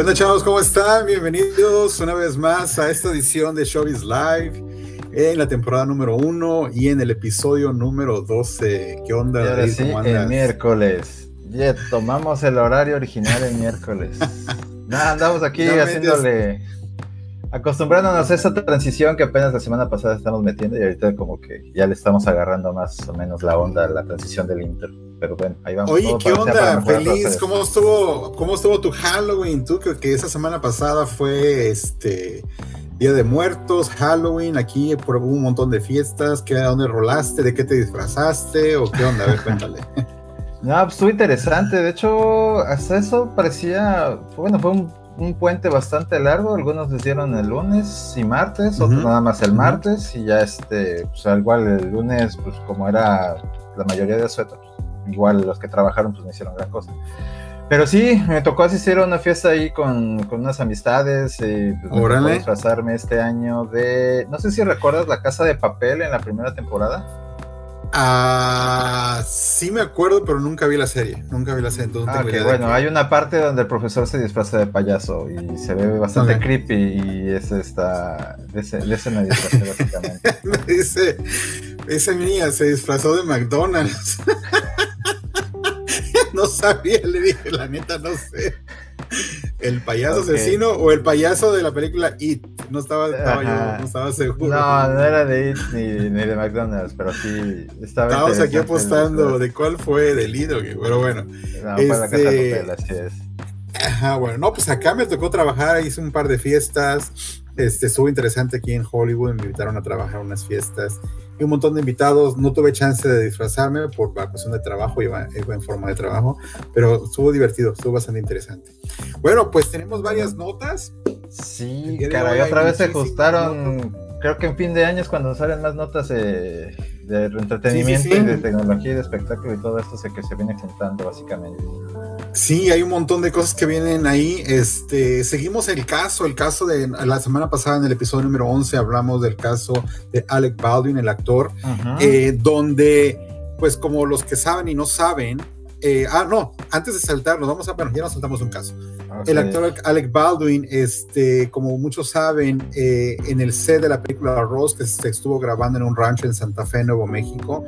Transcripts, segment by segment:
¿Qué onda, chavos? ¿Cómo están? Bienvenidos una vez más a esta edición de Showbiz Live en la temporada número uno y en el episodio número 12. ¿Qué onda, David? Sí, el miércoles. Ya tomamos el horario original el miércoles. Nada, andamos aquí haciéndole. Acostumbrándonos a esa transición que apenas la semana pasada estamos metiendo y ahorita como que ya le estamos agarrando más o menos la onda a la transición del intro pero bueno, ahí vamos. Oye, ¿qué onda? Feliz, ¿cómo estuvo, ¿cómo estuvo tu Halloween? Tú creo que esa semana pasada fue este Día de Muertos, Halloween, aquí hubo un montón de fiestas, ¿qué, ¿a dónde rolaste? ¿De qué te disfrazaste? ¿O qué onda? A ver, cuéntale. No, pues estuvo interesante, de hecho, hasta eso parecía, bueno, fue un, puente bastante largo, algunos les dieron el lunes y martes, otros nada más el martes, y ya este, pues igual el lunes, pues como era la mayoría de suetos, igual los que trabajaron pues no hicieron gran cosa. Pero sí, me tocó asistir a una fiesta ahí con, con unas amistades y pues, disfrazarme este año de... No sé si recuerdas la Casa de Papel en la primera temporada. Ah, sí me acuerdo, pero nunca vi la serie. Nunca vi la serie. Entonces ah, bueno, hay una parte donde el profesor se disfraza de payaso y se ve bastante creepy y es esta. De ese, de ese me disfrazé básicamente. me dice, esa niña se disfrazó de McDonald's. no sabía, le dije, la neta, no sé. ¿El payaso asesino o el payaso de la película It? No estaba, estaba yo, no estaba seguro. No, no era de It ni, ni de McDonald's, pero sí estaba. Estábamos aquí apostando de cuál fue del It, pero bueno. No, este... la casa de este, así es. Ajá, bueno, no, pues acá me tocó trabajar, hice un par de fiestas, este, estuvo interesante aquí en Hollywood, me invitaron a trabajar unas fiestas y un montón de invitados. No tuve chance de disfrazarme por la cuestión de trabajo, iba, en forma de trabajo, pero estuvo divertido, estuvo bastante interesante. Bueno, pues tenemos varias notas. Sí, caray, otra vez se ajustaron. Creo que en fin de año es cuando salen más notas de, de entretenimiento y de tecnología y de espectáculo y todo esto sé que se viene juntando básicamente. Sí, hay un montón de cosas que vienen ahí. Este, seguimos el caso, el caso de la semana pasada en el episodio número 11 hablamos del caso de Alec Baldwin, el actor, eh, donde, pues como los que saben y no saben, eh, ah, no, antes de saltar, nos vamos a, bueno, ya nos saltamos un caso. El actor Alec Baldwin, este, como muchos saben, eh, en el set de la película Rose, que se estuvo grabando en un rancho en Santa Fe, Nuevo México,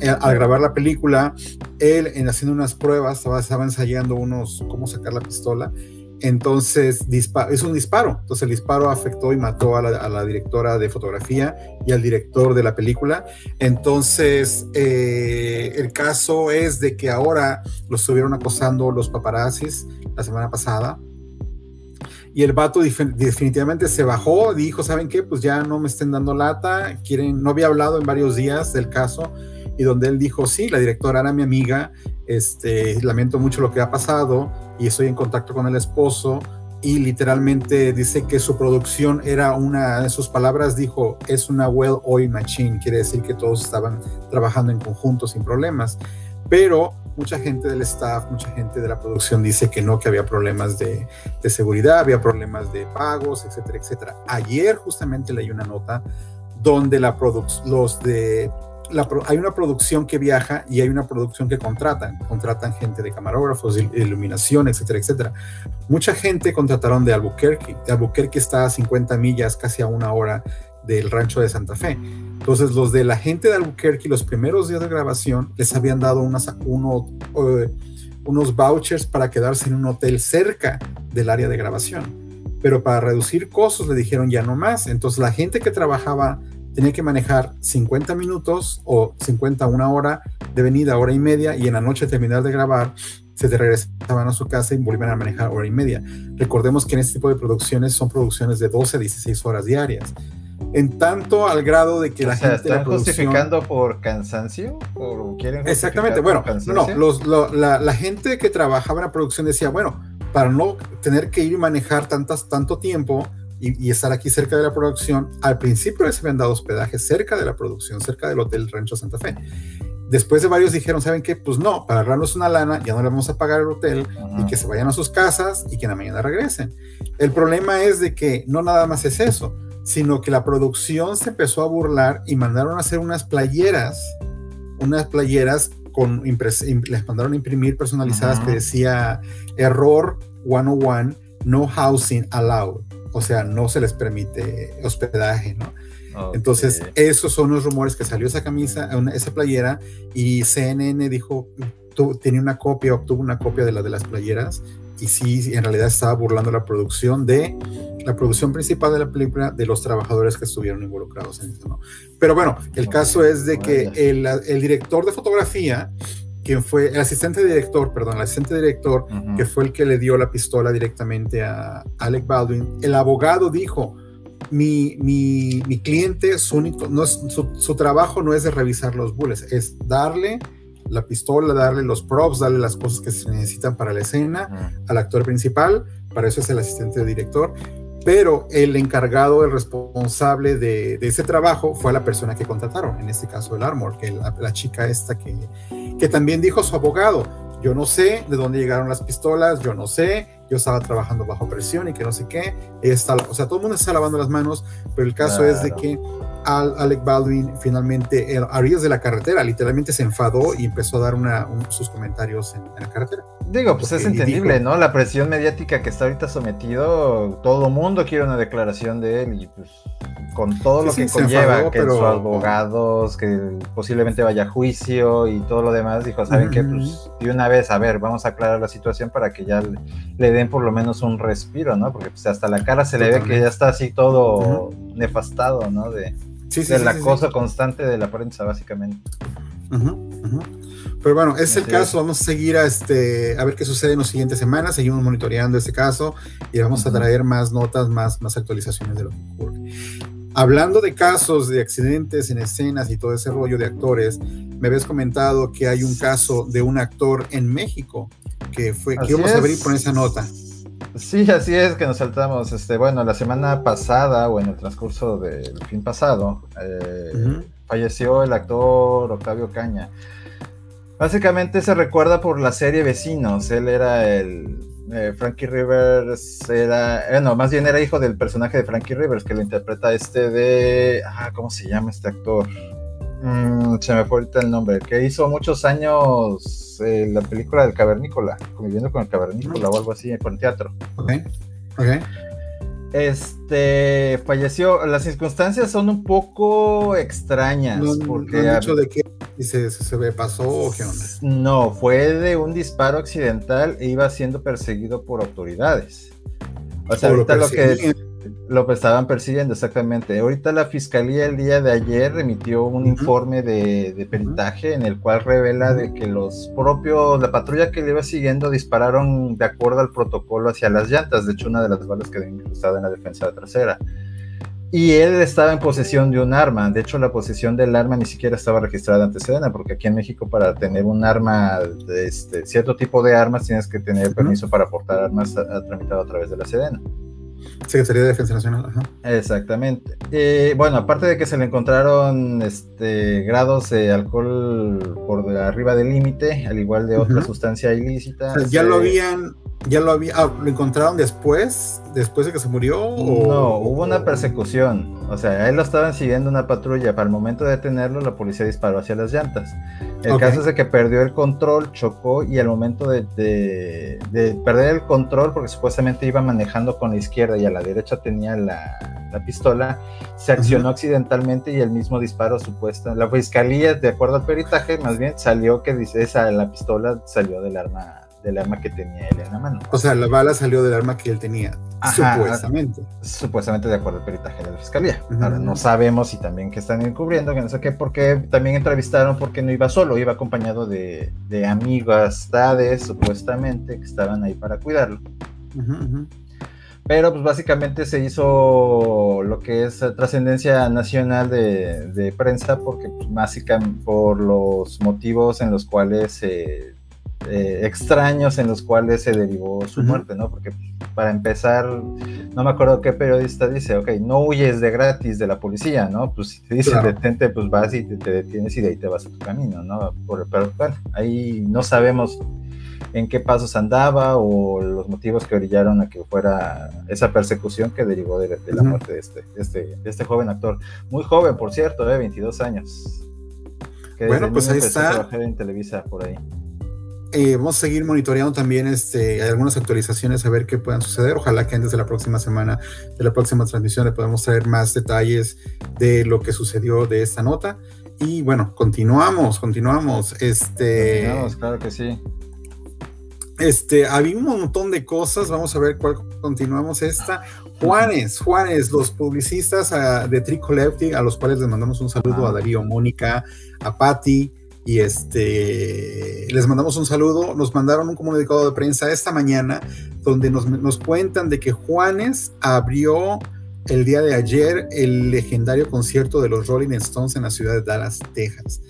eh, al grabar la película, él, en haciendo unas pruebas, estaba, estaba ensayando unos, cómo sacar la pistola, entonces es un disparo. Entonces el disparo afectó y mató a la, directora de fotografía y al director de la película. Entonces eh, el caso es de que ahora lo estuvieron acosando los paparazzis la semana pasada. Y el vato definitivamente se bajó, dijo, ¿saben qué? Pues ya no me estén dando lata, quieren, no había hablado en varios días del caso, y donde él dijo, sí, la directora era mi amiga, este, lamento mucho lo que ha pasado y estoy en contacto con el esposo y literalmente dice que su producción era una, de sus palabras dijo, es una well oil machine, quiere decir que todos estaban trabajando en conjunto sin problemas, pero mucha gente del staff, mucha gente de la producción dice que no, que había problemas de, de seguridad, había problemas de pagos, etcétera, etcétera. Ayer justamente leí una nota donde la los de hay una producción que viaja y hay una producción que contratan. Contratan gente de camarógrafos, iluminación, etcétera, etcétera. Mucha gente contrataron de Albuquerque. Albuquerque está a 50 millas, casi a una hora del rancho de Santa Fe. Entonces, los de la gente de Albuquerque, los primeros días de grabación, les habían dado eh, unos vouchers para quedarse en un hotel cerca del área de grabación. Pero para reducir costos le dijeron ya no más. Entonces, la gente que trabajaba tenía que manejar 50 minutos o 50 una hora de venida, hora y media, y en la noche terminar de grabar, se te regresaban a su casa y volvían a manejar hora y media. Recordemos que en este tipo de producciones son producciones de 12 a 16 horas diarias. En tanto al grado de que la gente. ¿Están justificando por cansancio? ¿O quieren Exactamente, bueno, no, los, la, la, gente que trabajaba en la producción decía, bueno, para no tener que ir y manejar tantas, tanto tiempo, y, estar aquí cerca de la producción. Al principio les habían dado hospedaje cerca de la producción, cerca del Hotel Rancho Santa Fe. Después de varios dijeron, ¿saben qué? Pues no, para ahorrarnos una lana, ya no le vamos a pagar el hotel y que se vayan a sus casas y que en la mañana regresen. El problema es de que no nada más es eso, sino que la producción se empezó a burlar y mandaron a hacer unas playeras, unas playeras con les mandaron a imprimir personalizadas que decía error 101 no housing allowed, o sea, no se les permite hospedaje, ¿no? Entonces, esos son los rumores que salió esa camisa, esa playera, y CNN dijo, tenía una copia, obtuvo una copia de la de las playeras, y sí, en realidad estaba burlando la producción de la producción principal de la película de los trabajadores que estuvieron involucrados en eso, ¿no? Pero bueno, el caso es de que el, el director de fotografía quien fue el asistente director, perdón, el asistente director, que fue el que le dio la pistola directamente a Alec Baldwin, el abogado dijo, mi, mi, mi cliente, su, único, no es, su, trabajo no es de revisar los bullets, es darle la pistola, darle los props, darle las cosas que se necesitan para la escena al actor principal, para eso es el asistente director, pero el encargado, el responsable de, ese trabajo fue la persona que contrataron, en este caso el Armor, que la, la chica esta que, que también dijo su abogado, yo no sé de dónde llegaron las pistolas, yo no sé, yo estaba trabajando bajo presión y que no sé qué. Está, o sea, todo el mundo está lavando las manos, pero el caso es de que Al, Alec Baldwin finalmente, a orillas de la carretera, literalmente se enfadó y empezó a dar una, sus comentarios en, la carretera. Digo, pues es entendible, ¿no? La presión mediática que está ahorita sometido, todo mundo quiere una declaración de él y pues con todo lo que conlleva, que pero... sus abogados, que posiblemente vaya a juicio y todo lo demás, dijo, ¿saben qué? Pues de una vez, a ver, vamos a aclarar la situación para que ya le, den por lo menos un respiro, ¿no? Porque pues, hasta la cara se le ve que ya está así todo nefastado, ¿no? De, del acoso constante de la prensa, básicamente. Pero bueno, es el caso, vamos a seguir a, este, a ver qué sucede en las siguientes semanas, seguimos monitoreando este caso y vamos a traer más notas, más, más actualizaciones de lo que ocurre. Hablando de casos de accidentes en escenas y todo ese rollo de actores, me habías comentado que hay un caso de un actor en México que fue que vamos a abrir con esa nota. Sí, así es que nos saltamos. Este, bueno, la semana pasada o en el transcurso del fin pasado eh, falleció el actor Octavio Caña. Básicamente se recuerda por la serie Vecinos. Él era el eh, Frankie Rivers era, bueno, más bien era hijo del personaje de Frankie Rivers que lo interpreta este de, ah, ¿cómo se llama este actor? Mm, se me fue ahorita el nombre, que hizo muchos años eh, la película del cavernícola, conviviendo con el cavernícola o algo así, con teatro. Ok, ok. Este falleció. Las circunstancias son un poco extrañas. porque no de que se, se, se pasó o qué onda. No, fue de un disparo accidental e iba siendo perseguido por autoridades. O sea, ahorita lo, que lo estaban persiguiendo, exactamente. Ahorita la fiscalía el día de ayer emitió un informe de, peritaje en el cual revela de que los propios, la patrulla que le iba siguiendo dispararon de acuerdo al protocolo hacia las llantas. De hecho, una de las balas quedó incrustada en la defensa trasera. Y él estaba en posesión de un arma. De hecho, la posesión del arma ni siquiera estaba registrada ante Sedena, porque aquí en México para tener un arma, de este, cierto tipo de armas, tienes que tener permiso para portar armas tramitado a través de la Sedena. Secretaría de Defensa Nacional. Exactamente. Eh, bueno, aparte de que se le encontraron este, grados de alcohol por arriba del límite, al igual de otra sustancia ilícita. ya lo habían, ya lo había, ah, lo encontraron después, después de que se murió. No, hubo una persecución. O sea, él lo estaban siguiendo una patrulla. Para el momento de detenerlo, la policía disparó hacia las llantas. El caso es de que perdió el control, chocó y al momento de, perder el control, porque supuestamente iba manejando con la izquierda y a la derecha tenía la, pistola, se accionó accidentalmente y el mismo disparo supuesto. La fiscalía, de acuerdo al peritaje, más bien salió que dice, esa, la pistola salió del arma del arma que tenía él en la mano. O sea, la bala salió del arma que él tenía, supuestamente. Supuestamente de acuerdo al peritaje de la fiscalía. Ahora, no sabemos si también que están encubriendo, que no sé qué, porque también entrevistaron porque no iba solo, iba acompañado de, de amistades, supuestamente, que estaban ahí para cuidarlo. Pero pues básicamente se hizo lo que es trascendencia nacional de, prensa porque pues, básicamente por los motivos en los cuales se eh, extraños en los cuales se derivó su muerte, ¿no? Porque para empezar, no me acuerdo qué periodista dice, ok, no huyes de gratis de la policía, ¿no? Pues si te dice detente, pues vas y te, detienes y de ahí te vas a tu camino, ¿no? pero bueno, ahí no sabemos en qué pasos andaba o los motivos que orillaron a que fuera esa persecución que derivó de, la muerte de este, este, este, joven actor. Muy joven, por cierto, de 22 años. bueno, pues ahí está. en Televisa por ahí. Eh, vamos a seguir monitoreando también este, algunas actualizaciones a ver qué puedan suceder. Ojalá que antes de la próxima semana, de la próxima transmisión, le podamos traer más detalles de lo que sucedió de esta nota. Y bueno, continuamos, continuamos. Este, continuamos, claro que sí. Este, había un montón de cosas. Vamos a ver cuál continuamos esta. Juanes, Juanes, los publicistas uh, de Tricollective, a los cuales les mandamos un saludo a Darío, Mónica, a Patti, y este les mandamos un saludo. Nos mandaron un comunicado de prensa esta mañana donde nos, nos cuentan de que Juanes abrió el día de ayer el legendario concierto de los Rolling Stones en la ciudad de Dallas, Texas.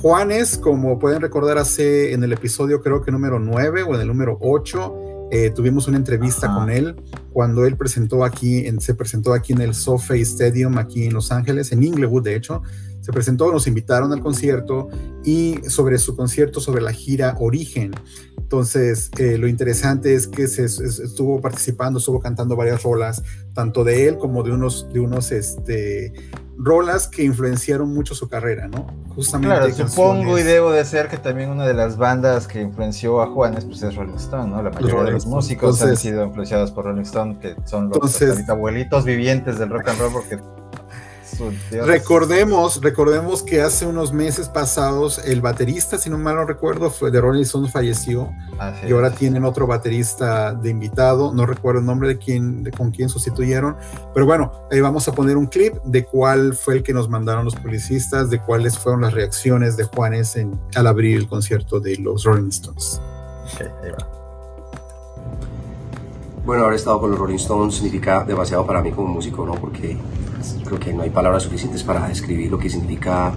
Juanes, como pueden recordar, hace en el episodio creo que número 9 o en el número 8, eh, tuvimos una entrevista con él cuando él presentó aquí, en, se presentó aquí en el SoFi Stadium, aquí en Los Ángeles, en Inglewood de hecho, se presentó, nos invitaron al concierto y sobre su concierto, sobre la gira Origen. Entonces, eh, lo interesante es que se, estuvo participando, estuvo cantando varias rolas, tanto de él como de unos, de unos este, rolas que influenciaron mucho su carrera, ¿no? Justamente. Claro, supongo y debo de ser que también una de las bandas que influenció a Juanes pues es Rolling Stone, ¿no? La mayoría de los músicos han sido influenciados por Rolling Stone, que son los abuelitos vivientes del rock and roll, porque Recordemos, recordemos que hace unos meses pasados el baterista, si no mal no recuerdo, fue de Rolling Stones falleció. Y ahora tienen otro baterista de invitado, no recuerdo el nombre de quién, de con quién sustituyeron, pero bueno, ahí vamos a poner un clip de cuál fue el que nos mandaron los publicistas, de cuáles fueron las reacciones de Juanes en, al abrir el concierto de los Rolling Stones. Bueno, haber estado con los Rolling Stones significa demasiado para mí como músico, ¿no? Porque creo que no hay palabras suficientes para describir lo que significa,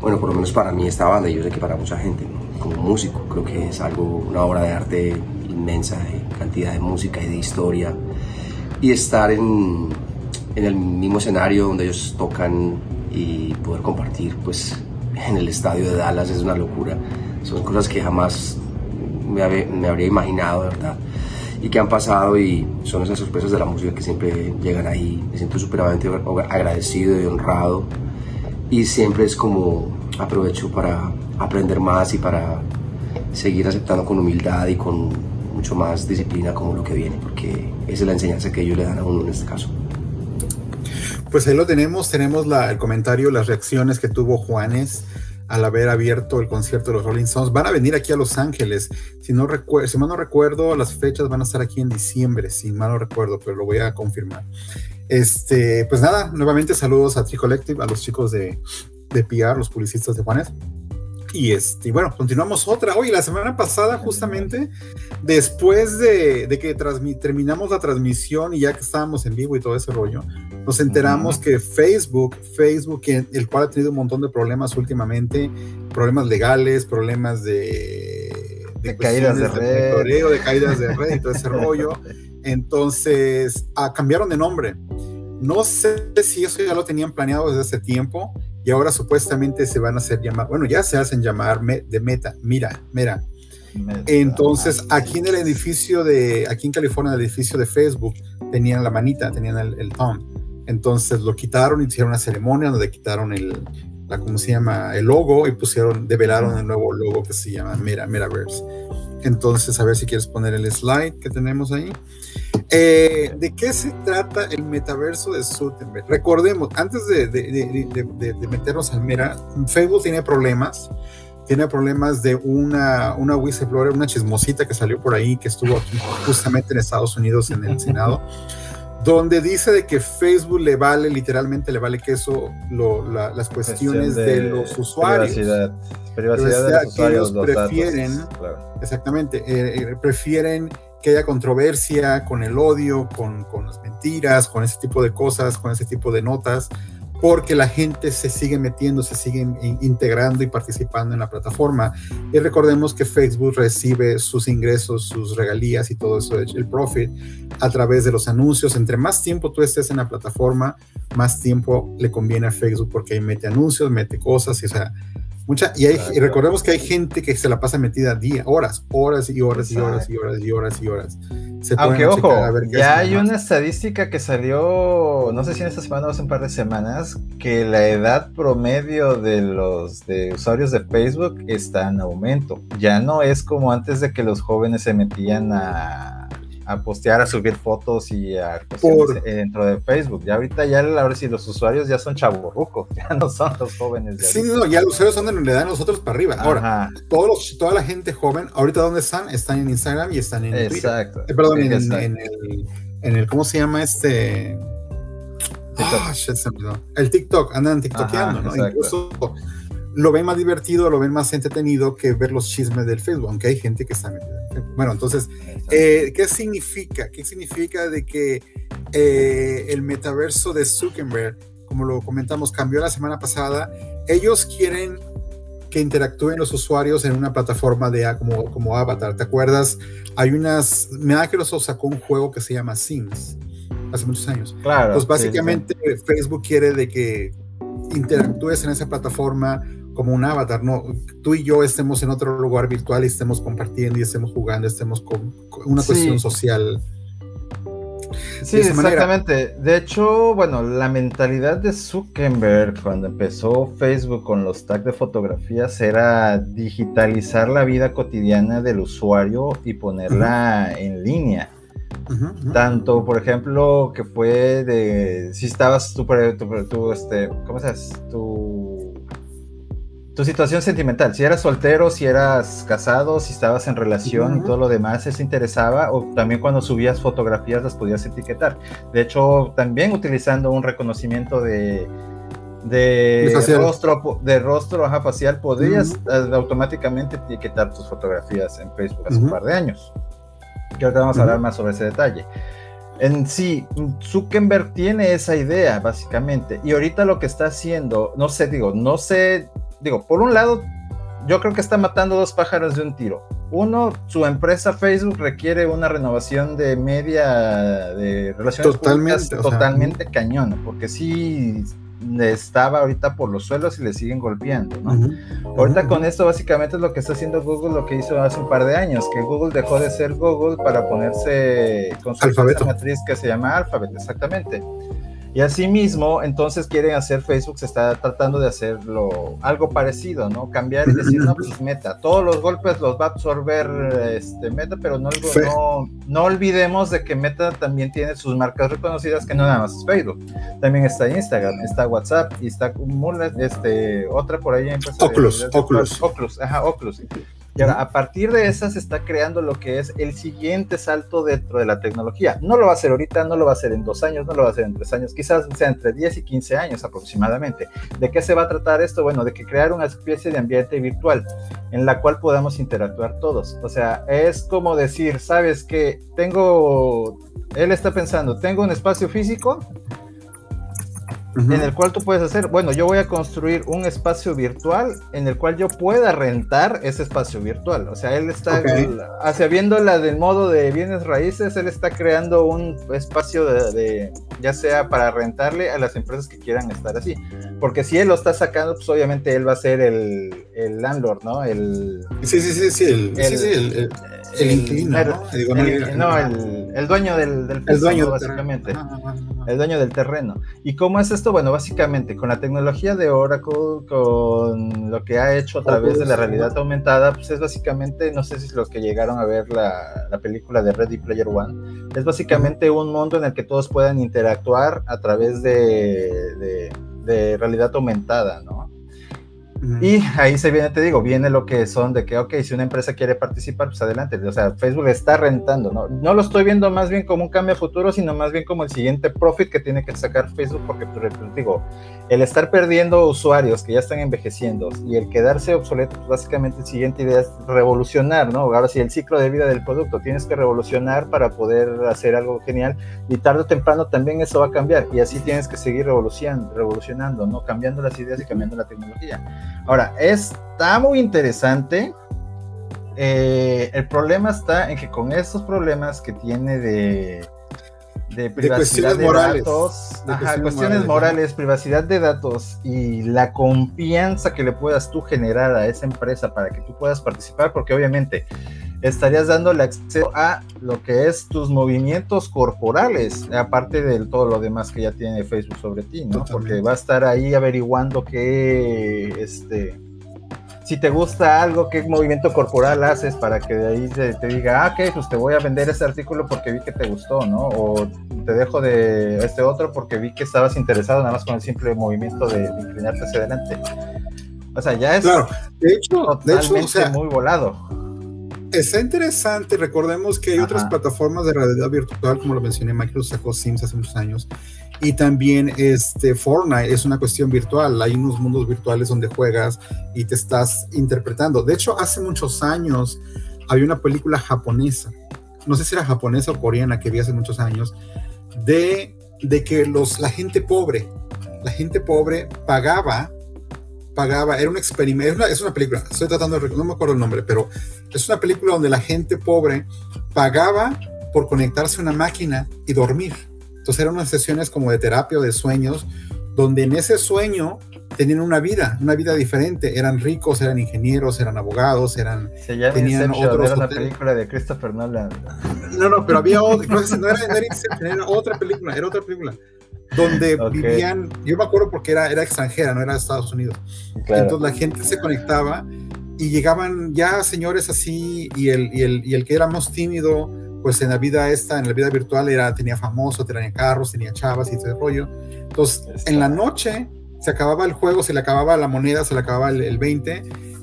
bueno, por lo menos para mí esta banda y yo sé que para mucha gente, como músico, creo que es algo, una obra de arte inmensa, de cantidad de música y de historia. Y estar en, en el mismo escenario donde ellos tocan y poder compartir, pues, en el estadio de Dallas es una locura. Son cosas que jamás me, me habría imaginado, ¿verdad? Y que han pasado y son esas sorpresas de la música que siempre llegan ahí. Me siento superamente agradecido y honrado y siempre es como aprovecho para aprender más y para seguir aceptando con humildad y con mucho más disciplina como lo que viene, porque esa es la enseñanza que ellos le dan a uno en este caso. Pues ahí lo tenemos, tenemos la, el comentario, las reacciones que tuvo Juanes al haber abierto el concierto de los Rolling Stones. Van a venir aquí a Los Ángeles. Si, no si mal no recuerdo, las fechas van a estar aquí en diciembre, si mal no recuerdo, pero lo voy a confirmar. Este, pues nada, nuevamente saludos a Tri Collective, a los chicos de, de PR, los publicistas de Juanes. Y este, bueno, continuamos otra. Oye, la semana pasada, justamente, después de, que terminamos la transmisión y ya que estábamos en vivo y todo ese rollo, nos enteramos que Facebook, Facebook, el cual ha tenido un montón de problemas últimamente, problemas legales, problemas de, de, caídas de, red, de caídas de red y todo ese rollo. Entonces, ah, cambiaron de nombre. No sé si eso ya lo tenían planeado desde hace tiempo y ahora supuestamente se van a hacer llamar, bueno, ya se hacen llamar de Meta, mira, mira. Entonces, aquí en el edificio de, aquí en California, en el edificio de Facebook, tenían la manita, tenían el, el thumb. Entonces lo quitaron, hicieron una ceremonia donde quitaron el, ¿cómo se llama? El logo y pusieron, develaron el nuevo logo que se llama Meta, Metaverse. Entonces, a ver si quieres poner el slide que tenemos ahí. Eh, ¿De qué se trata el metaverso de Gutenberg? Recordemos, antes de, meternos al Mera, Facebook tiene problemas. Tiene problemas de una, una whistleblower, una chismosita que salió por ahí, que estuvo aquí justamente en Estados Unidos en el Senado, donde dice de que Facebook le vale, literalmente le vale que eso, las cuestiones de, los usuarios. Privacidad, privacidad de los usuarios, ellos prefieren, exactamente, eh, eh, prefieren que haya controversia con el odio, con, con, las mentiras, con ese tipo de cosas, con ese tipo de notas, porque la gente se sigue metiendo, se sigue integrando y participando en la plataforma. Y recordemos que Facebook recibe sus ingresos, sus regalías y todo eso, el profit, a través de los anuncios. Entre más tiempo tú estés en la plataforma, más tiempo le conviene a Facebook porque ahí mete anuncios, mete cosas, y o sea, Mucha, y, hay, y, recordemos que hay gente que se la pasa metida día, horas, horas y horas y horas y horas y horas y horas. Aunque ojo, ya hay una estadística que salió, no sé si en esta semana o hace un par de semanas, que la edad promedio de los de usuarios de Facebook está en aumento. Ya no es como antes de que los jóvenes se metían a a postear, a subir fotos y a dentro de Facebook. Ya ahorita ya ahora sí los usuarios ya son chaburrucos, ya no son los jóvenes. sí, no, ya los usuarios son de la edad de nosotros para arriba. Ahora, todos toda la gente joven, ahorita dónde están? Están en Instagram y están en Exacto. Twitter. Eh, perdón, en, el, en el, ¿cómo se llama este? Ah, el TikTok, andan TikTokeando, ¿no? Incluso lo ven más divertido, lo ven más entretenido que ver los chismes del Facebook, aunque hay gente que está metida. Bueno, entonces, eh, ¿qué significa? ¿Qué significa de que eh, el metaverso de Zuckerberg, como lo comentamos, cambió la semana pasada? Ellos quieren que interactúen los usuarios en una plataforma de como, como Avatar. ¿Te acuerdas? Hay unas. Microsoft sacó un juego que se llama Sims hace muchos años. Claro. Pues básicamente Facebook quiere de que interactúes en esa plataforma como un avatar, ¿no? Tú y yo estemos en otro lugar virtual y estemos compartiendo y estemos jugando, estemos con, una cuestión social. Sí, exactamente. De hecho, bueno, la mentalidad de Zuckerberg cuando empezó Facebook con los tags de fotografías era digitalizar la vida cotidiana del usuario y ponerla en línea. Tanto, por ejemplo, que fue de si estabas tú, tú, este, ¿cómo se Tu tu situación sentimental, si eras soltero, si eras casado, si estabas en relación y todo lo demás, eso interesaba, o también cuando subías fotografías las podías etiquetar. De hecho, también utilizando un reconocimiento de, de rostro, de rostro facial, podías automáticamente etiquetar tus fotografías en Facebook hace un par de años. Que ahora vamos a hablar más sobre ese detalle. En sí, Zuckerberg tiene esa idea, básicamente. Y ahorita lo que está haciendo, no sé, digo, no sé digo, por un lado, yo creo que está matando dos pájaros de un tiro. Uno, su empresa Facebook requiere una renovación de media de relaciones totalmente, totalmente cañona, porque sí estaba ahorita por los suelos y le siguen golpeando, ¿no? Ahorita con esto básicamente es lo que está haciendo Google, lo que hizo hace un par de años, que Google dejó de ser Google para ponerse con su matriz que se llama Alphabet, exactamente. Y asimismo, entonces quieren hacer Facebook, se está tratando de hacerlo algo parecido, ¿no? Cambiar y decir, no, pues Meta, todos los golpes los va a absorber este, Meta, pero no, no, no olvidemos de que Meta también tiene sus marcas reconocidas, que no nada más es Facebook, también está Instagram, está WhatsApp y está este, otra por ahí. Oculus, Oculus. Oculus, ajá, Oculus. Y ahora, a partir de esa se está creando lo que es el siguiente salto dentro de la tecnología. No lo va a hacer ahorita, no lo va a hacer en dos años, no lo va a hacer en tres años, quizás sea entre 10 y 15 años aproximadamente. ¿De qué se va a tratar esto? Bueno, de que crear una especie de ambiente virtual en la cual podamos interactuar todos. O sea, es como decir, ¿sabes que Tengo, él está pensando, tengo un espacio físico, en el cual tú puedes hacer, bueno, yo voy a construir un espacio virtual en el cual yo pueda rentar ese espacio virtual. O sea, él está, hacia viendo la del modo de bienes raíces, él está creando un espacio de, ya sea para rentarle a las empresas que quieran estar así. Porque si él lo está sacando, pues obviamente él va a ser el, el landlord, ¿no? El, sí, sí, sí, sí, el, sí, sí, el el inquilino, ¿no? El, dueño del, del el dueño básicamente. el dueño del terreno. ¿Y cómo es esto? Bueno, básicamente con la tecnología de Oracle, con lo que ha hecho a través de la realidad aumentada, pues es básicamente, no sé si los que llegaron a ver la, la película de Ready Player One, es básicamente un mundo en el que todos puedan interactuar a través de, de, de realidad aumentada, ¿no? Y ahí se viene, te digo, viene lo que son de que, ok, si una empresa quiere participar, pues adelante. O sea, Facebook está rentando, ¿no? No lo estoy viendo más bien como un cambio a futuro, sino más bien como el siguiente profit que tiene que sacar Facebook, porque, pues, digo, el estar perdiendo usuarios que ya están envejeciendo y el quedarse obsoleto, pues básicamente el siguiente idea es revolucionar, ¿no? Ahora sí, el ciclo de vida del producto, tienes que revolucionar para poder hacer algo genial y tarde o temprano también eso va a cambiar y así tienes que seguir revolucionando ¿no? Cambiando las ideas y cambiando la tecnología. Ahora, está muy interesante. Eh, el problema está en que con estos problemas que tiene de, de privacidad de, datos, cuestiones morales, privacidad de datos y la confianza que le puedas tú generar a esa empresa para que tú puedas participar, porque obviamente estarías dándole acceso a lo que es tus movimientos corporales, aparte de todo lo demás que ya tiene Facebook sobre ti, ¿no? Porque va a estar ahí averiguando qué, este, si te gusta algo, qué movimiento corporal haces para que de ahí te, diga, ah, ok, pues te voy a vender ese artículo porque vi que te gustó, ¿no? O te dejo de este otro porque vi que estabas interesado nada más con el simple movimiento de, inclinarte hacia adelante. O sea, ya es claro. de hecho, de hecho muy volado. Está interesante, recordemos que hay otras plataformas de realidad virtual, como lo mencioné, Microsoft sacó Sims hace muchos años, y también este Fortnite es una cuestión virtual. Hay unos mundos virtuales donde juegas y te estás interpretando. De hecho, hace muchos años había una película japonesa, no sé si era japonesa o coreana que vi hace muchos años, de, de que los, la gente pobre, la gente pobre pagaba, pagaba, era un experimento, es una, película, estoy tratando de, no me acuerdo el nombre, pero es una película donde la gente pobre pagaba por conectarse a una máquina y dormir entonces eran unas sesiones como de terapia o de sueños, donde en ese sueño tenían una vida, una vida diferente. Eran ricos, eran ingenieros, eran abogados, eran. Se llama tenían otros era una película de Christopher Nolan. No, no, pero había otra, no, era, era, otra película, era otra película. Donde vivían, yo me acuerdo porque era, era extranjera, no era de Estados Unidos. Entonces la gente se conectaba y llegaban ya señores así, y el, y el, y el que era más tímido pues en la vida esta, en la vida virtual era, tenía famoso, tenía carros, tenía chavas y ese rollo. Entonces, en la noche se acababa el juego, se le acababa la moneda, se le acababa el, 20,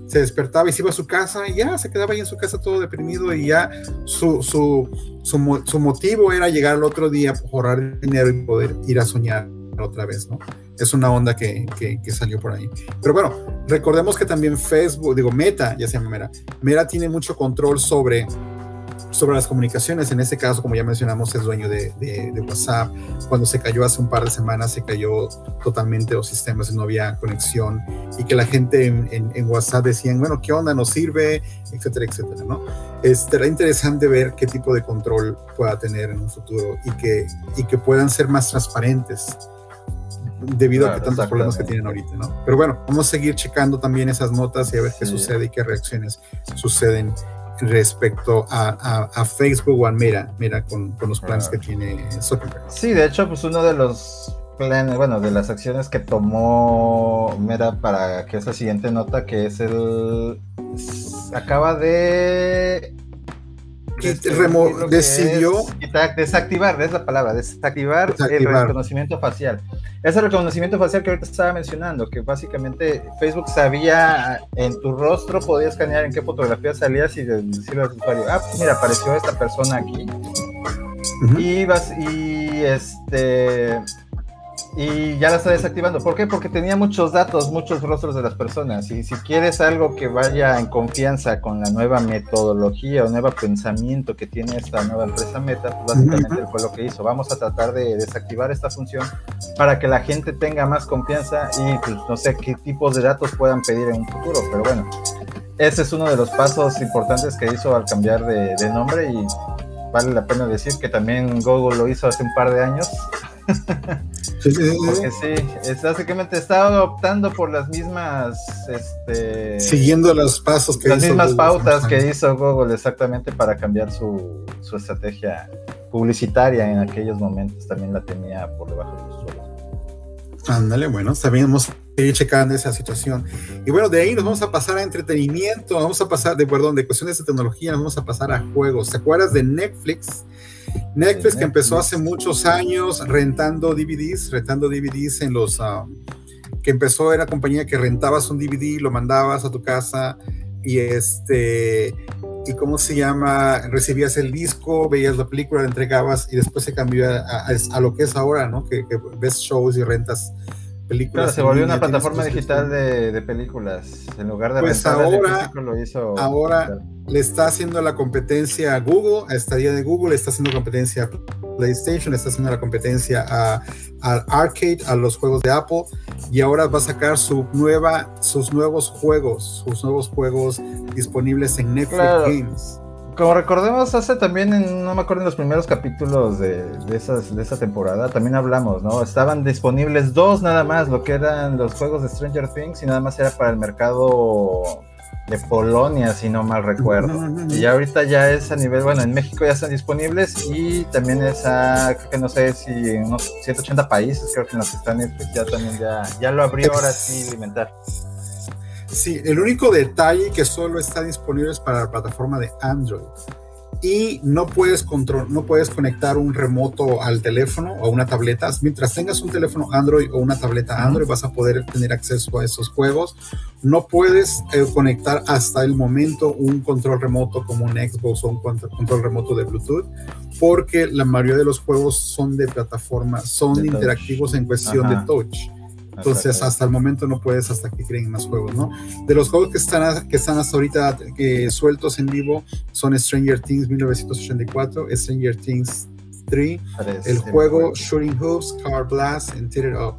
se despertaba y se iba a su casa y ya se quedaba ahí en su casa todo deprimido y ya su, su, su, motivo era llegar al otro día, ahorrar dinero y poder ir a soñar otra vez, ¿no? Es una onda que, que, salió por ahí. Pero bueno, recordemos que también Facebook, digo, Meta, ya se llama Meta, Meta tiene mucho control sobre sobre las comunicaciones. En este caso, como ya mencionamos, es dueño de, WhatsApp. Cuando se cayó hace un par de semanas, se cayó totalmente los sistemas no había conexión. Y que la gente en, WhatsApp decían, bueno, ¿qué onda? ¿Nos sirve? Etcétera, etcétera, ¿no? Será interesante ver qué tipo de control pueda tener en un futuro y que, y que puedan ser más transparentes debido a que tantos problemas que tienen ahorita, ¿no? Pero bueno, vamos a seguir checando también esas notas y a ver qué sucede y qué reacciones suceden respecto a, Facebook o a Mira, Mira con, los planes que tiene Zuckerberg. Sí, de hecho, pues uno de los planes, bueno, de las acciones que tomó Mira para que es la siguiente nota, que es el... acaba de decidió desactivar, es la palabra, desactivar, el reconocimiento facial. Ese reconocimiento facial que ahorita estaba mencionando, que básicamente Facebook sabía en tu rostro, podía escanear en qué fotografía salías y decirle al usuario, ah, pues mira, apareció esta persona aquí. y, vas, y este y ya la está desactivando. ¿Por qué? Porque tenía muchos datos, muchos rostros de las personas. Y si quieres algo que vaya en confianza con la nueva metodología o nuevo pensamiento que tiene esta nueva empresa Meta, pues básicamente fue lo que hizo. Vamos a tratar de desactivar esta función para que la gente tenga más confianza y pues, no sé qué tipos de datos puedan pedir en un futuro. Pero bueno, ese es uno de los pasos importantes que hizo al cambiar de, de nombre y vale la pena decir que también Google lo hizo hace un par de años porque sí, es básicamente está optando por las mismas, este, siguiendo los pasos que las mismas pautas que hizo Google exactamente para cambiar su, su, estrategia publicitaria en aquellos momentos también la tenía por debajo de los suelos. Ándale, bueno, sabíamos ir checando esa situación. Y bueno, de ahí nos vamos a pasar a entretenimiento, vamos a pasar de, perdón, de cuestiones de tecnología, nos vamos a pasar a juegos. ¿Te acuerdas de Netflix? Netflix que empezó hace muchos años rentando DVDs, rentando DVDs en los... Ah, que empezó, era compañía que rentabas un DVD, lo mandabas a tu casa y este... ¿Y cómo se llama? Recibías el disco, veías la película, la entregabas y después se cambió a, lo que es ahora, ¿no? Que, que ves shows y rentas películas. se volvió una plataforma digital de, películas. En lugar de pues ahora, lo hizo ahora le está haciendo la competencia a Google, a Estadia de Google, le está haciendo competencia a PlayStation, le está haciendo la competencia a, Arcade, a los juegos de Apple, y ahora va a sacar su nueva, sus nuevos juegos, sus nuevos juegos disponibles en Netflix Games como recordemos, hace también, en, no me acuerdo en los primeros capítulos de, de, esas, de esa temporada, también hablamos, ¿no? Estaban disponibles dos nada más, lo que eran los juegos de Stranger Things y nada más era para el mercado de Polonia, si no mal recuerdo. Y ahorita ya es a nivel, bueno, en México ya están disponibles y también es a, creo que no sé si en unos 180 países, creo que en los que están ya también ya, ya lo abrió ahora sí alimentar. Sí, el único detalle que solo está disponible es para la plataforma de Android y no puedes control, no puedes conectar un remoto al teléfono o a una tableta. Mientras tengas un teléfono Android o una tableta Android, vas a poder tener acceso a esos juegos. No puedes eh, conectar hasta el momento un control remoto como un Xbox o un control remoto de Bluetooth, porque la mayoría de los juegos son de plataforma, son interactivos en cuestión de touch. Entonces, hasta el momento no puedes hasta que creen más juegos, ¿no? De los juegos que están, que están hasta ahorita que, sueltos en vivo son Stranger Things 1984, Stranger Things 3, el juego Shooting Hoops, Car Blast, and Tear It Up.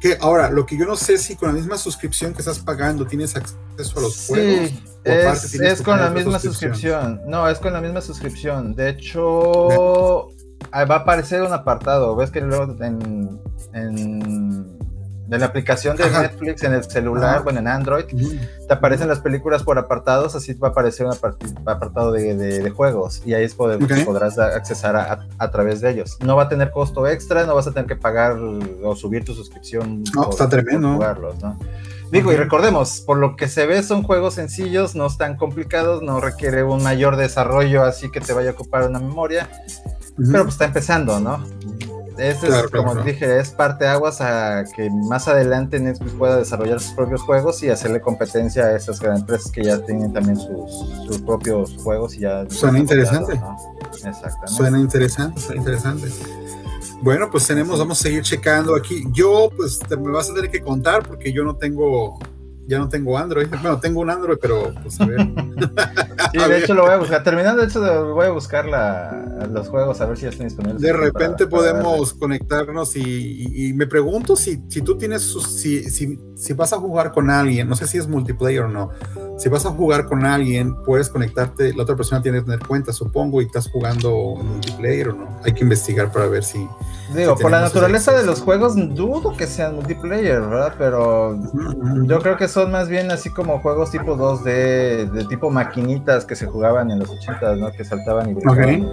Que ahora, lo que yo no sé si con la misma suscripción que estás pagando tienes acceso a los juegos. Es, es con la misma suscripción. No, es con la misma suscripción. De hecho, va a aparecer un apartado. Ves que luego en, en de la aplicación de Netflix en el celular, bueno, en Android, te aparecen las películas por apartados, así va a aparecer un apartado de, juegos y ahí es poder, podrás accesar a, través de ellos. No va a tener costo extra, no vas a tener que pagar o subir tu suscripción. No, está tremendo. jugarlos, ¿no? Digo, y recordemos, por lo que se ve son juegos sencillos, no están complicados, no requiere un mayor desarrollo así que te vaya a ocupar una memoria, pero pues está empezando, ¿no? Este es, como dije, es parte aguas a que más adelante Netflix pueda desarrollar sus propios juegos y hacerle competencia a esas grandes empresas que ya tienen también sus, propios juegos y ya. Suena interesante. Suena interesante, suena interesante. Bueno, pues tenemos, vamos a seguir checando aquí. Yo, pues te, me vas a tener que contar porque yo no tengo ya no tengo Android. Bueno, tengo un Android, pero pues a ver. sí, de hecho lo voy a buscar. Terminando, de hecho, voy a buscar los juegos a ver si ya están disponibles. De repente podemos conectarnos y, me pregunto si, si tú tienes, si, si, si vas a jugar con alguien, no sé si es multiplayer o no. Si vas a jugar con alguien, puedes conectarte, la otra persona tiene que tener cuenta, supongo, y estás jugando multiplayer o no. Hay que investigar para ver si. Digo, por la naturaleza de los juegos, dudo que sean multiplayer, ¿verdad? Pero yo creo que son más bien así como juegos tipo 2D, de tipo maquinitas que se jugaban en los 80, ¿no? Que saltaban y brincaban.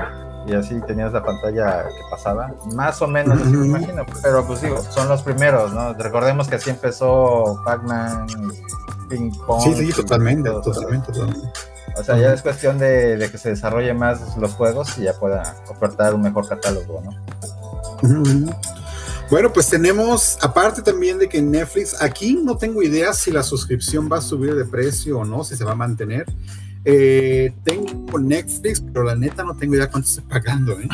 Y así tenías la pantalla que pasaba. Más o menos, así me imagino. Pero pues digo, son los primeros, ¿no? Recordemos que así empezó Pac-Man, Ping Pong. Sí, sí, totalmente, totalmente, O sea, ya es cuestión de, de, que se desarrolle más los juegos y ya pueda ofertar un mejor catálogo, ¿no? Bueno, pues tenemos, aparte también de que Netflix, aquí no tengo idea si la suscripción va a subir de precio o no, si se va a mantener. Eh, tengo Netflix, pero la neta no tengo idea cuánto estoy pagando, ¿eh?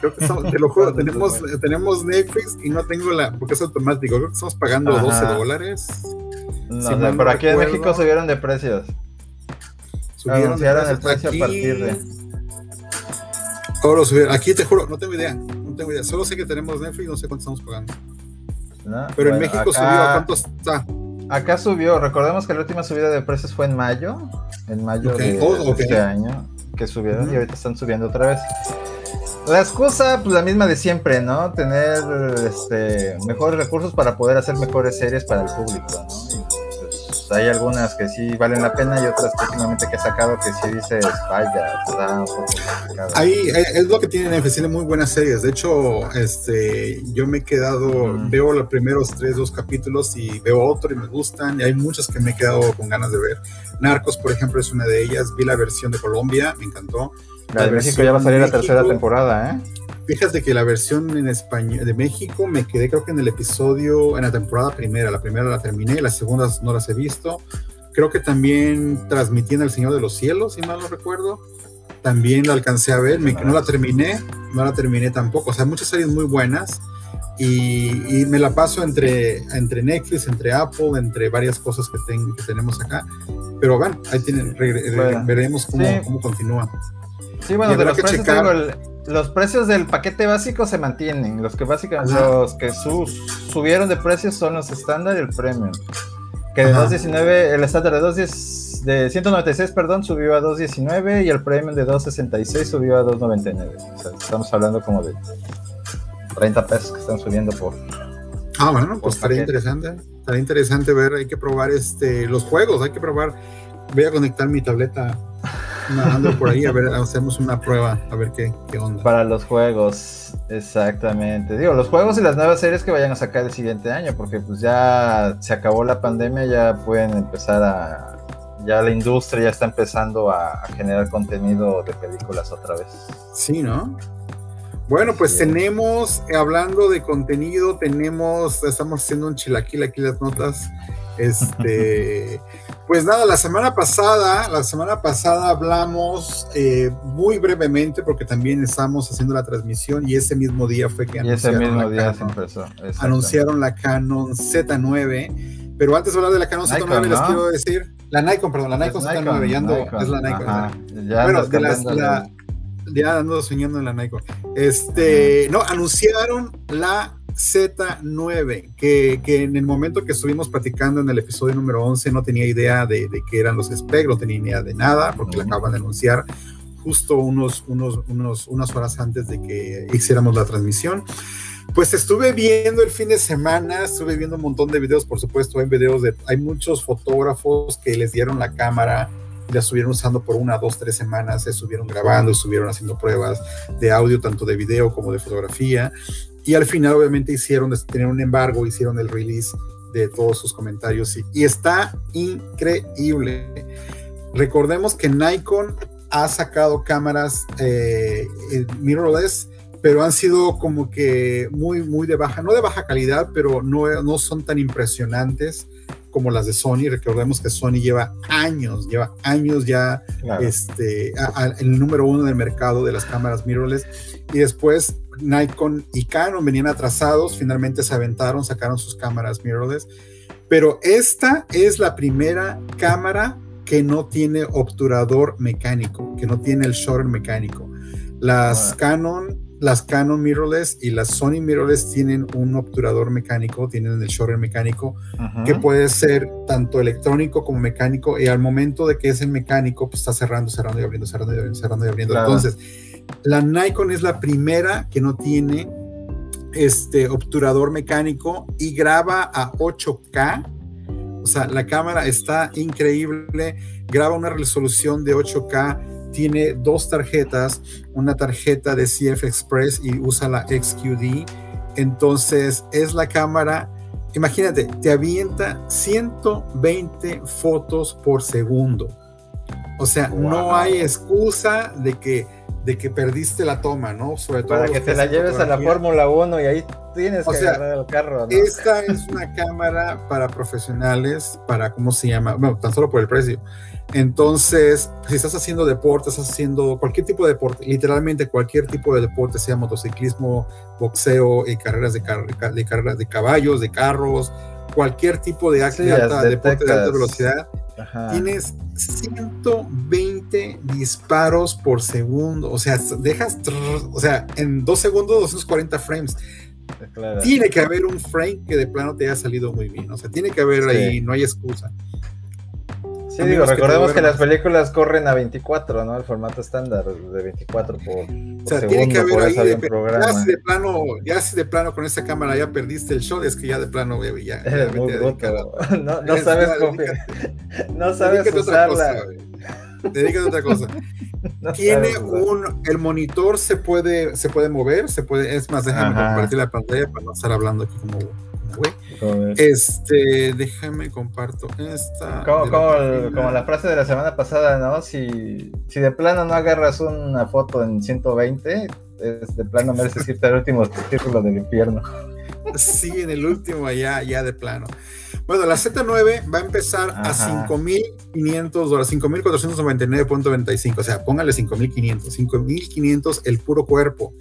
Creo que te lo juro, tenemos, tenemos Netflix y no tengo la, porque es automático, creo que estamos pagando 12 dólares. No, pero aquí en México subieron de precios. Subieron el precio a partir de. Ahora subieron. Aquí te juro, no tengo idea. Solo sé que tenemos Netflix, no sé cuánto estamos pagando. Pero en México subió, ¿a cuánto está? Acá subió, recordemos que la última subida de precios fue en mayo, en mayo de, oh, este año, que subieron y ahorita están subiendo otra vez. La excusa, pues la misma de siempre, ¿no? Tener este, mejores recursos para poder hacer mejores series para el público, ¿no? Hay algunas que sí valen la pena y otras que últimamente que he sacado que sí dices, vaya, está un poco Ahí eh, es lo que tienen tiene muy buenas series. De hecho, este, yo me he quedado, veo los primeros tres, dos capítulos y veo otro y me gustan. Y hay muchas que me he quedado con ganas de ver. Narcos, por ejemplo, es una de ellas. Vi la versión de Colombia, me encantó. La, de México ya va a salir la tercera temporada, ¿eh? Fíjate que la versión en español de México me quedé creo que en el episodio, en la temporada primera, la primera la terminé, las segundas no las he visto. Creo que también transmitían El Señor de los Cielos, si mal no recuerdo. También la alcancé a ver, no la terminé, no la terminé tampoco. O sea, muchas series muy buenas y, me la paso entre, entre Netflix, entre Apple, entre varias cosas que, que tenemos acá. Pero bueno, ahí tienen, veremos cómo, cómo continúa. Sí, bueno, de los precios, los precios del paquete básico se mantienen. Los que básicamente, los que subieron de precios son los estándar y el premium. Que de 219, el estándar de 210, de 196, perdón, subió a 219 y el premium de 266 subió a 299. O sea, estamos hablando como de 30 pesos que están subiendo por. Ah, bueno, pues estaría interesante. Estaría interesante ver, hay que probar este los juegos, hay que probar. Voy a conectar mi tableta nadando por ahí, a ver, hacemos una prueba, a ver qué, qué onda. Para los juegos, exactamente. Digo, los juegos y las nuevas series que vayan a sacar el siguiente año, porque pues ya se acabó la pandemia, ya pueden empezar a. Ya la industria ya está empezando a, a generar contenido de películas otra vez. Sí, ¿no? Bueno, pues tenemos, hablando de contenido, tenemos, estamos haciendo un chilaquil aquí las notas. Este, pues nada, la semana pasada, la semana pasada hablamos eh, muy brevemente porque también estamos haciendo la transmisión y ese mismo día fue que anunciaron, ese mismo día se empezó, anunciaron la Canon Z9. Pero antes de hablar de la Canon Z9 les quiero decir, la Nikon, perdón, la Nikon Z9, ya ando, es la Nikon. bueno, de las, la, ya ando soñando en la Nikon. Este, no, anunciaron la Z9, que, que, en el momento que estuvimos platicando en el episodio número 11 no tenía idea de, de qué eran los specs, no tenía idea de nada, porque la acaban de anunciar justo unos, unos, unos, unas horas antes de que hiciéramos la transmisión. Pues estuve viendo el fin de semana, estuve viendo un montón de videos, por supuesto, hay videos de, hay muchos fotógrafos que les dieron la cámara la estuvieron usando por una, dos, tres semanas, se estuvieron grabando, estuvieron haciendo pruebas de audio, tanto de video como de fotografía, y al final obviamente hicieron, tener un embargo, hicieron el release de todos sus comentarios y, y está increíble. Recordemos que Nikon ha sacado cámaras eh, mirrorless, pero han sido como que muy, muy de baja, no de baja calidad, pero no, no son tan impresionantes como las de Sony. Recordemos que Sony lleva años, lleva años ya este, el número uno del mercado de las cámaras mirrorless. Y después Nikon y Canon venían atrasados, finalmente se aventaron, sacaron sus cámaras mirrorless. Pero esta es la primera cámara que no tiene obturador mecánico, que no tiene el shutter mecánico. Las Canon las Canon mirrorless y las Sony mirrorless tienen un obturador mecánico, tienen el shutter mecánico, que puede ser tanto electrónico como mecánico, y al momento de que es el mecánico, pues está cerrando, cerrando y abriendo, cerrando y abriendo, cerrando y abriendo. Entonces, la Nikon es la primera que no tiene este obturador mecánico y graba a 8K. O sea, la cámara está increíble, graba una resolución de 8K tiene dos tarjetas, una tarjeta de CF Express y usa la XQD. Entonces es la cámara, imagínate, te avienta 120 fotos por segundo. O sea, no hay excusa de que, de que perdiste la toma, ¿no? Sobre todo para que te la lleves a la Fórmula 1 y ahí tienes que agarrar el carro. Esta es una cámara para profesionales, para, ¿cómo se llama? Bueno, tan solo por el precio entonces, si estás haciendo deporte, estás haciendo cualquier tipo de deporte, literalmente cualquier tipo de deporte, sea motociclismo, boxeo, y carreras de, de carreras de caballos, de carros, cualquier tipo de, acto de alta, deporte de alta velocidad, tienes 120 disparos por segundo. O sea, dejas, o sea, en dos segundos 240 frames. Tiene que haber un frame que de plano te haya salido muy bien. O sea, tiene que haber ahí, no hay excusa. Sí, digo, recordemos que, las películas corren a 24, ¿no? El formato estándar de 24 por, o sea, tiene que haber ahí de, ya si de plano, ya si de plano con esa cámara ya perdiste el show, es que ya de plano ya, ya muy no, no sabes cómo, no sabes usarla. Dedícate a otra cosa. Tiene un, el monitor se puede, se puede mover, se puede, es más, déjame compartir la pantalla para no estar hablando aquí como este, déjame comparto esta. Como, la frase de la semana pasada, ¿no? Si, si de plano no agarras una foto en 120, es de plano mereces irte al último círculo del infierno. Sí, en el último, allá, ya de plano. Bueno, la Z9 va a empezar a 5.500 dólares, 5.499.95, o sea, póngale 5.500, 5.500 el puro cuerpo.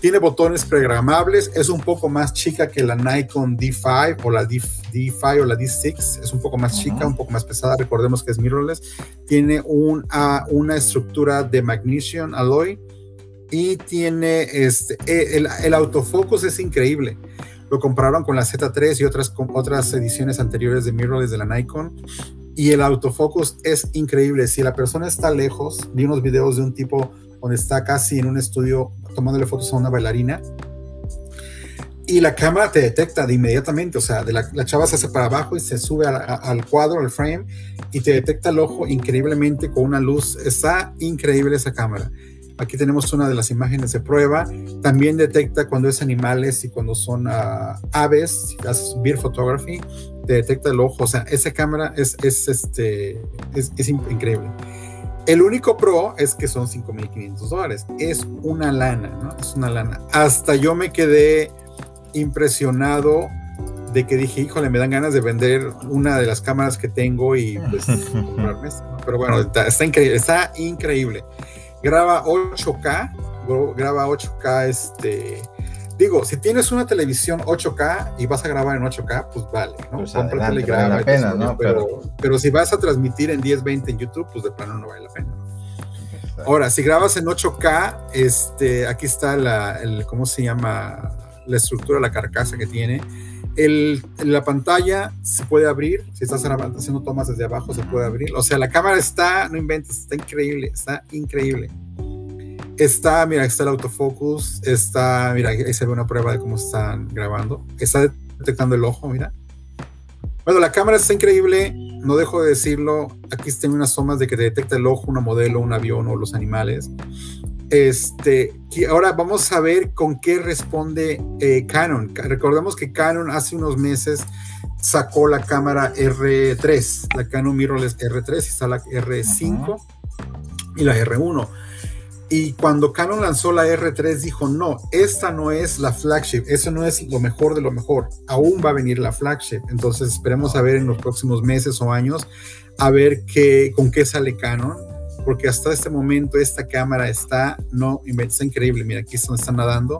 Tiene botones programables, es un poco más chica que la Nikon D5 o la D, 5 o la D6, es un poco más chica, un poco más pesada, recordemos que es mirrorless. Tiene un, una estructura de magnesium alloy y tiene este, e, el, el autofocus es increíble lo compraron con la Z3 y otras, otras ediciones anteriores de mirrorless de la Nikon. Y el autofocus es increíble. Si la persona está lejos, vi unos videos de un tipo donde está casi en un estudio tomándole fotos a una bailarina y la cámara te detecta de inmediatamente, o sea, de la, chava se hace para abajo y se sube al cuadro, al frame, y te detecta el ojo increíblemente con una luz. Está increíble esa cámara. Aquí tenemos una de las imágenes de prueba. También detecta cuando es animales y cuando son ah, aves. Si haces beer photography, te detecta el ojo. O sea, esa cámara es, es, este, es, es increíble. El único pro es que son 5.500 dólares. Es una lana, ¿no? Es una lana. Hasta yo me quedé impresionado de que dije, híjole, me dan ganas de vender una de las cámaras que tengo y pues comprarme Pero bueno, está, increíble, está increíble. Graba 8K, graba 8K, este, digo, si tienes una televisión 8K y vas a grabar en 8K, pues vale, ¿no? Pues y graba. La pena, ¿no? Pero, pero, si vas a transmitir en 1020 en YouTube, pues de plano no vale la pena. Ahora, si grabas en 8K, este, aquí está la, el, ¿cómo se llama? la estructura, la carcasa que tiene. El, la pantalla se puede abrir, si estás haciendo tomas desde abajo se puede abrir. O sea, la cámara está, no inventes, está increíble, está increíble. Está, mira, está el autofocus, está, mira, ahí se ve una prueba de cómo están grabando. Está detectando el ojo, mira. Bueno, la cámara está increíble, no dejo de decirlo. Aquí tengo unas tomas de que detecta el ojo, una modelo, un avión o los animales. Este, ahora vamos a ver con qué responde eh, Canon. Recordemos que Canon hace unos meses sacó la cámara R3, la Canon mirrorless R3, y está la R5 y la R1. Y cuando Canon lanzó la R3 dijo, no, esta no es la flagship, eso no es lo mejor de lo mejor, aún va a venir la flagship. Entonces esperemos a ver en los próximos meses o años, a ver qué, con qué sale Canon porque hasta este momento esta cámara está, no, está increíble, mira, aquí donde está nadando,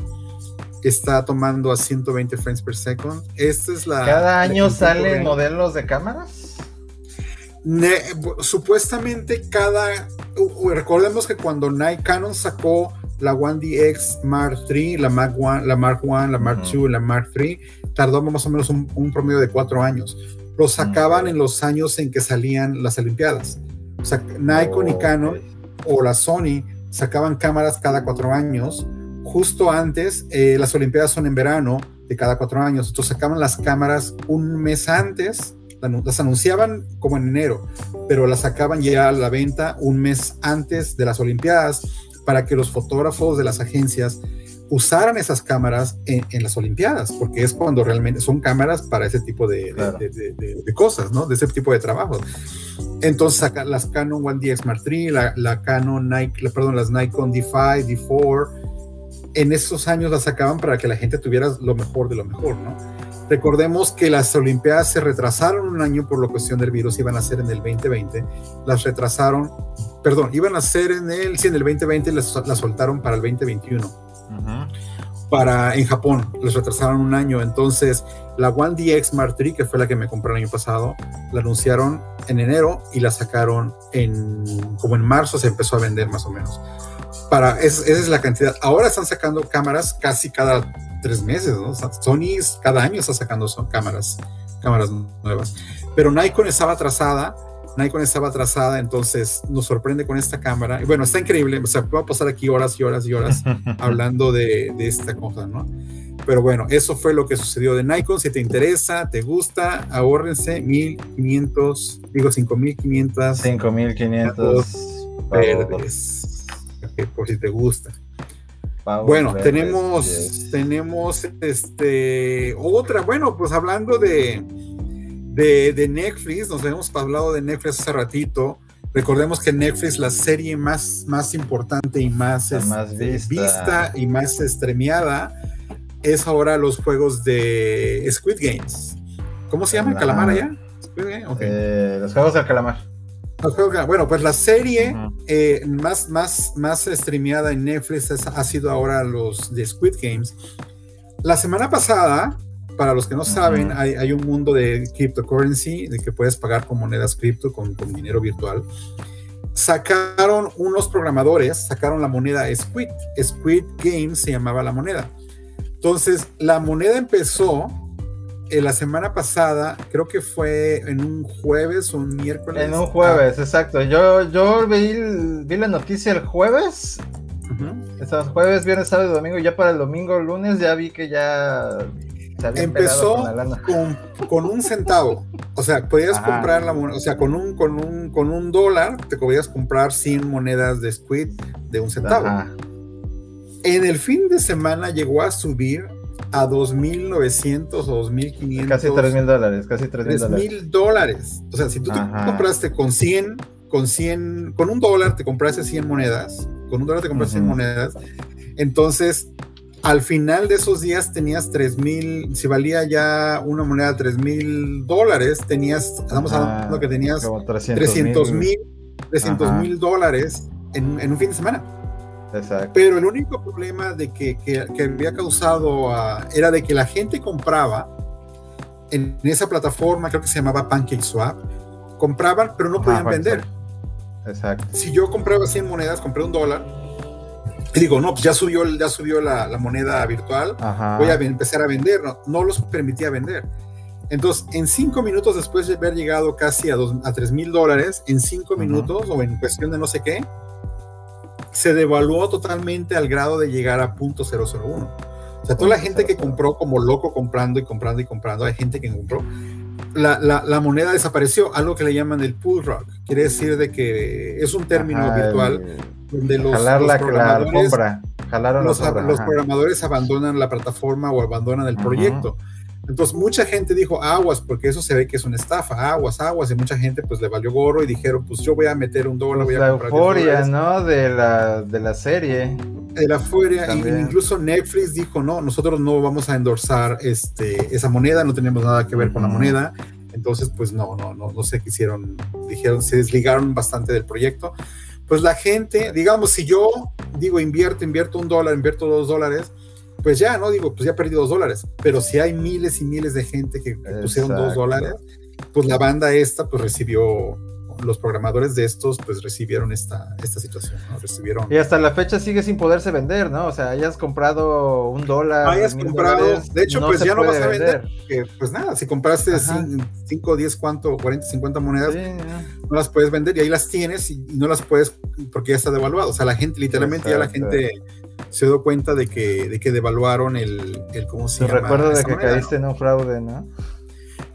está tomando a 120 frames per second. Esta es la... ¿Cada año salen modelos de cámaras? supuestamente cada, recordemos que cuando Nikon Canon sacó la 1DX Mark III, la Mark I, la Mark I, la Mark II, la Mark III, tardó más o menos un, promedio de cuatro años. Lo sacaban en los años en que salían las Olimpiadas. O sea, Nikon y Canon o la Sony sacaban cámaras cada cuatro años. Justo antes, eh, las Olimpiadas son en verano de cada cuatro años. Entonces sacaban las cámaras un mes antes, las anunciaban como en enero, pero las sacaban ya a la venta un mes antes de las Olimpiadas para que los fotógrafos de las agencias usaran esas cámaras en, las Olimpiadas, porque es cuando realmente son cámaras para ese tipo de, cosas, ¿no? De ese tipo de trabajos. Entonces, las Canon 1DX Mark III, la, Canon Nike, perdón, las Nikon D5, D4, en esos años las sacaban para que la gente tuviera lo mejor de lo mejor, ¿no? Recordemos que las Olimpiadas se retrasaron un año por la cuestión del virus, iban a ser en el 2020, las retrasaron, perdón, iban a ser en el, sí, en el 2020, las, las soltaron para el 2021 para en Japón. Les retrasaron un año. Entonces, la One DX Mark III, que fue la que me compré el año pasado, la anunciaron en enero y la sacaron en como en marzo se empezó a vender más o menos. Para esa es la cantidad. Ahora están sacando cámaras casi cada tres meses, ¿no? Sony cada año está sacando cámaras, cámaras nuevas. Pero Nikon estaba atrasada Nikon estaba atrasada, entonces nos sorprende con esta cámara. Y bueno, está increíble, o sea, puedo pasar aquí horas y horas y horas hablando de, de, esta cosa, ¿no? Pero bueno, eso fue lo que sucedió de Nikon. Si te interesa, te gusta, ahórrense 1500, digo 5500. 5500 verdes. por si te gusta. bueno, tenemos, tenemos este otra, bueno, pues hablando de, de, Netflix, nos hemos hablado de Netflix hace ratito. Recordemos que Netflix, la serie más, más importante y más, este, vista. y más estremeada, es ahora los juegos de Squid Games. ¿Cómo se llama? ¿Calamar allá? Eh, los juegos del calamar. bueno, pues la serie eh, más, más, más streameada en Netflix ha sido ahora los de Squid Games. La semana pasada para los que no saben, hay, un mundo de cryptocurrency, de que puedes pagar con monedas cripto, con, dinero virtual. Sacaron unos programadores, sacaron la moneda Squid. Squid Games se llamaba la moneda. Entonces, la moneda empezó en la semana pasada, creo que fue en un jueves o un miércoles. En un jueves, exacto. Yo, yo vi, vi la noticia el jueves. Uh jueves, viernes, sábado y domingo. Ya para el domingo, lunes, ya vi que ya empezó con, un centavo. O sea, podías comprar la moneda, o sea, con un, con un, con un dólar te podías comprar 100 monedas de Squid de un centavo. En el fin de semana llegó a subir a 2.900 o 2.500. Casi 3.000 dólares, casi 3.000 dólares. O sea, si tú te compraste con 100, con 100, con un dólar te compraste 100 monedas, con un dólar te compraste 100 monedas, entonces al final de esos días tenías 3.000, si valía ya una moneda 3.000 dólares, tenías, estamos hablando que tenías 300 mil 300 mil dólares en, en un fin de semana. Pero el único problema de que, que, había causado era de que la gente compraba en esa plataforma, creo que se llamaba PancakeSwap, compraban, pero no podían vender. Exacto. Si yo compraba 100 monedas, compré un dólar, digo, no, pues ya subió, ya subió la, la moneda virtual, voy a empezar a vender, no, no los permitía vender. Entonces, en cinco minutos después de haber llegado casi a, dos, a 3 mil dólares, en cinco minutos o en cuestión de no sé qué, se devaluó totalmente al grado de llegar a punto .001. O sea, toda la gente que compró como loco comprando y comprando y comprando, hay gente que compró, la, la, la moneda desapareció, algo que le llaman el pull rock. Quiere decir de que es un término virtual donde los, jalar la, programadores, los, los programadores abandonan la plataforma o abandonan el proyecto. Entonces mucha gente dijo aguas, porque eso se ve que es una estafa, aguas, aguas, y mucha gente pues le valió gorro y dijeron, pues yo voy a meter un dólar, voy a la euforia, ¿no? De la, de la serie. De la euforia, incluso Netflix dijo, no, nosotros no vamos a endorsar este, esa moneda, no tenemos nada que ver con la moneda. Entonces, pues no, no, no, no sé qué hicieron, dijeron, se desligaron bastante del proyecto. Pues la gente, digamos, si yo digo invierto, invierto un dólar, invierto dos dólares, pues ya, ¿no? Digo, pues ya perdí dos dólares. Pero si hay miles y miles de gente que, pusieron dos dólares, pues la banda esta, pues recibió, los programadores de estos, pues recibieron esta, esta situación, ¿no? Recibieron. Y hasta la fecha sigue sin poderse vender, ¿no? O sea, hayas comprado un dólar. Hayas comprado, de hecho, pues ya no vas a vender. pues nada, si compraste 5, 10, cuánto, 40, 50 monedas, no las puedes vender y ahí las tienes y, no las puedes porque ya está devaluado. O sea, la gente, literalmente ya la gente se dio cuenta de que, de que devaluaron el, el ¿cómo se Te recuerdo de que caíste en un fraude, ¿no?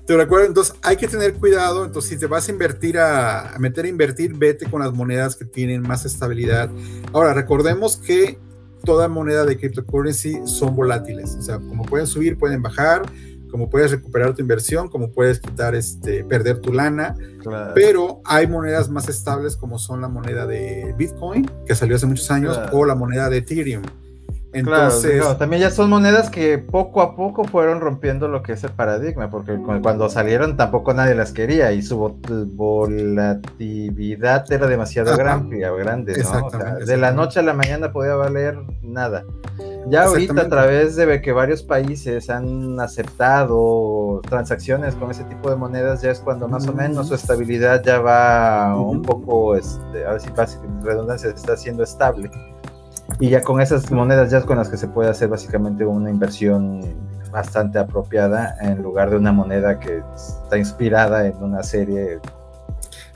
Te recuerdo, entonces hay que tener cuidado, entonces si te vas a invertir a, meter a invertir, vete con las monedas que tienen más estabilidad. Ahora, recordemos que toda moneda de cryptocurrency son volátiles, o sea, como pueden subir, pueden bajar, como puedes recuperar tu inversión, como puedes quitar, este, perder tu lana, pero hay monedas más estables como son la moneda de Bitcoin, que salió hace muchos años, o la moneda de Ethereum. Entonces, también ya son monedas que poco a poco fueron rompiendo lo que es el paradigma, porque cuando salieron tampoco nadie las quería y su volatilidad era demasiado grande, grande ¿no? de la noche a la mañana podía valer nada. Ya ahorita a través de que varios países han aceptado transacciones con ese tipo de monedas, ya es cuando más o menos su estabilidad ya va un poco, este, a ver si redundancia está siendo estable. Y ya con esas monedas ya es con las que se puede hacer básicamente una inversión bastante apropiada en lugar de una moneda que está inspirada en una serie.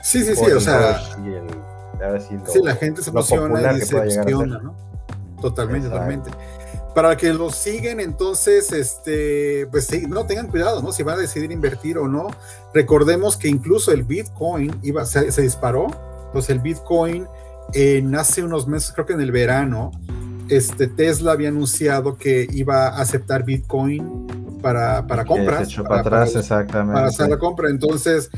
Sí, sí, sí, o sea. sí, la gente se emociona y se emociona, ¿no? Totalmente, totalmente. Para que lo siguen, entonces, este, pues sí, no tengan cuidado, ¿no? Si van a decidir invertir o no. Recordemos que incluso el Bitcoin iba, se, se disparó. Entonces el Bitcoin en hace unos meses, creo que en el verano, este, Tesla había anunciado que iba a aceptar Bitcoin para, para compras. para, atrás, exactamente. Para hacer la compra. Entonces,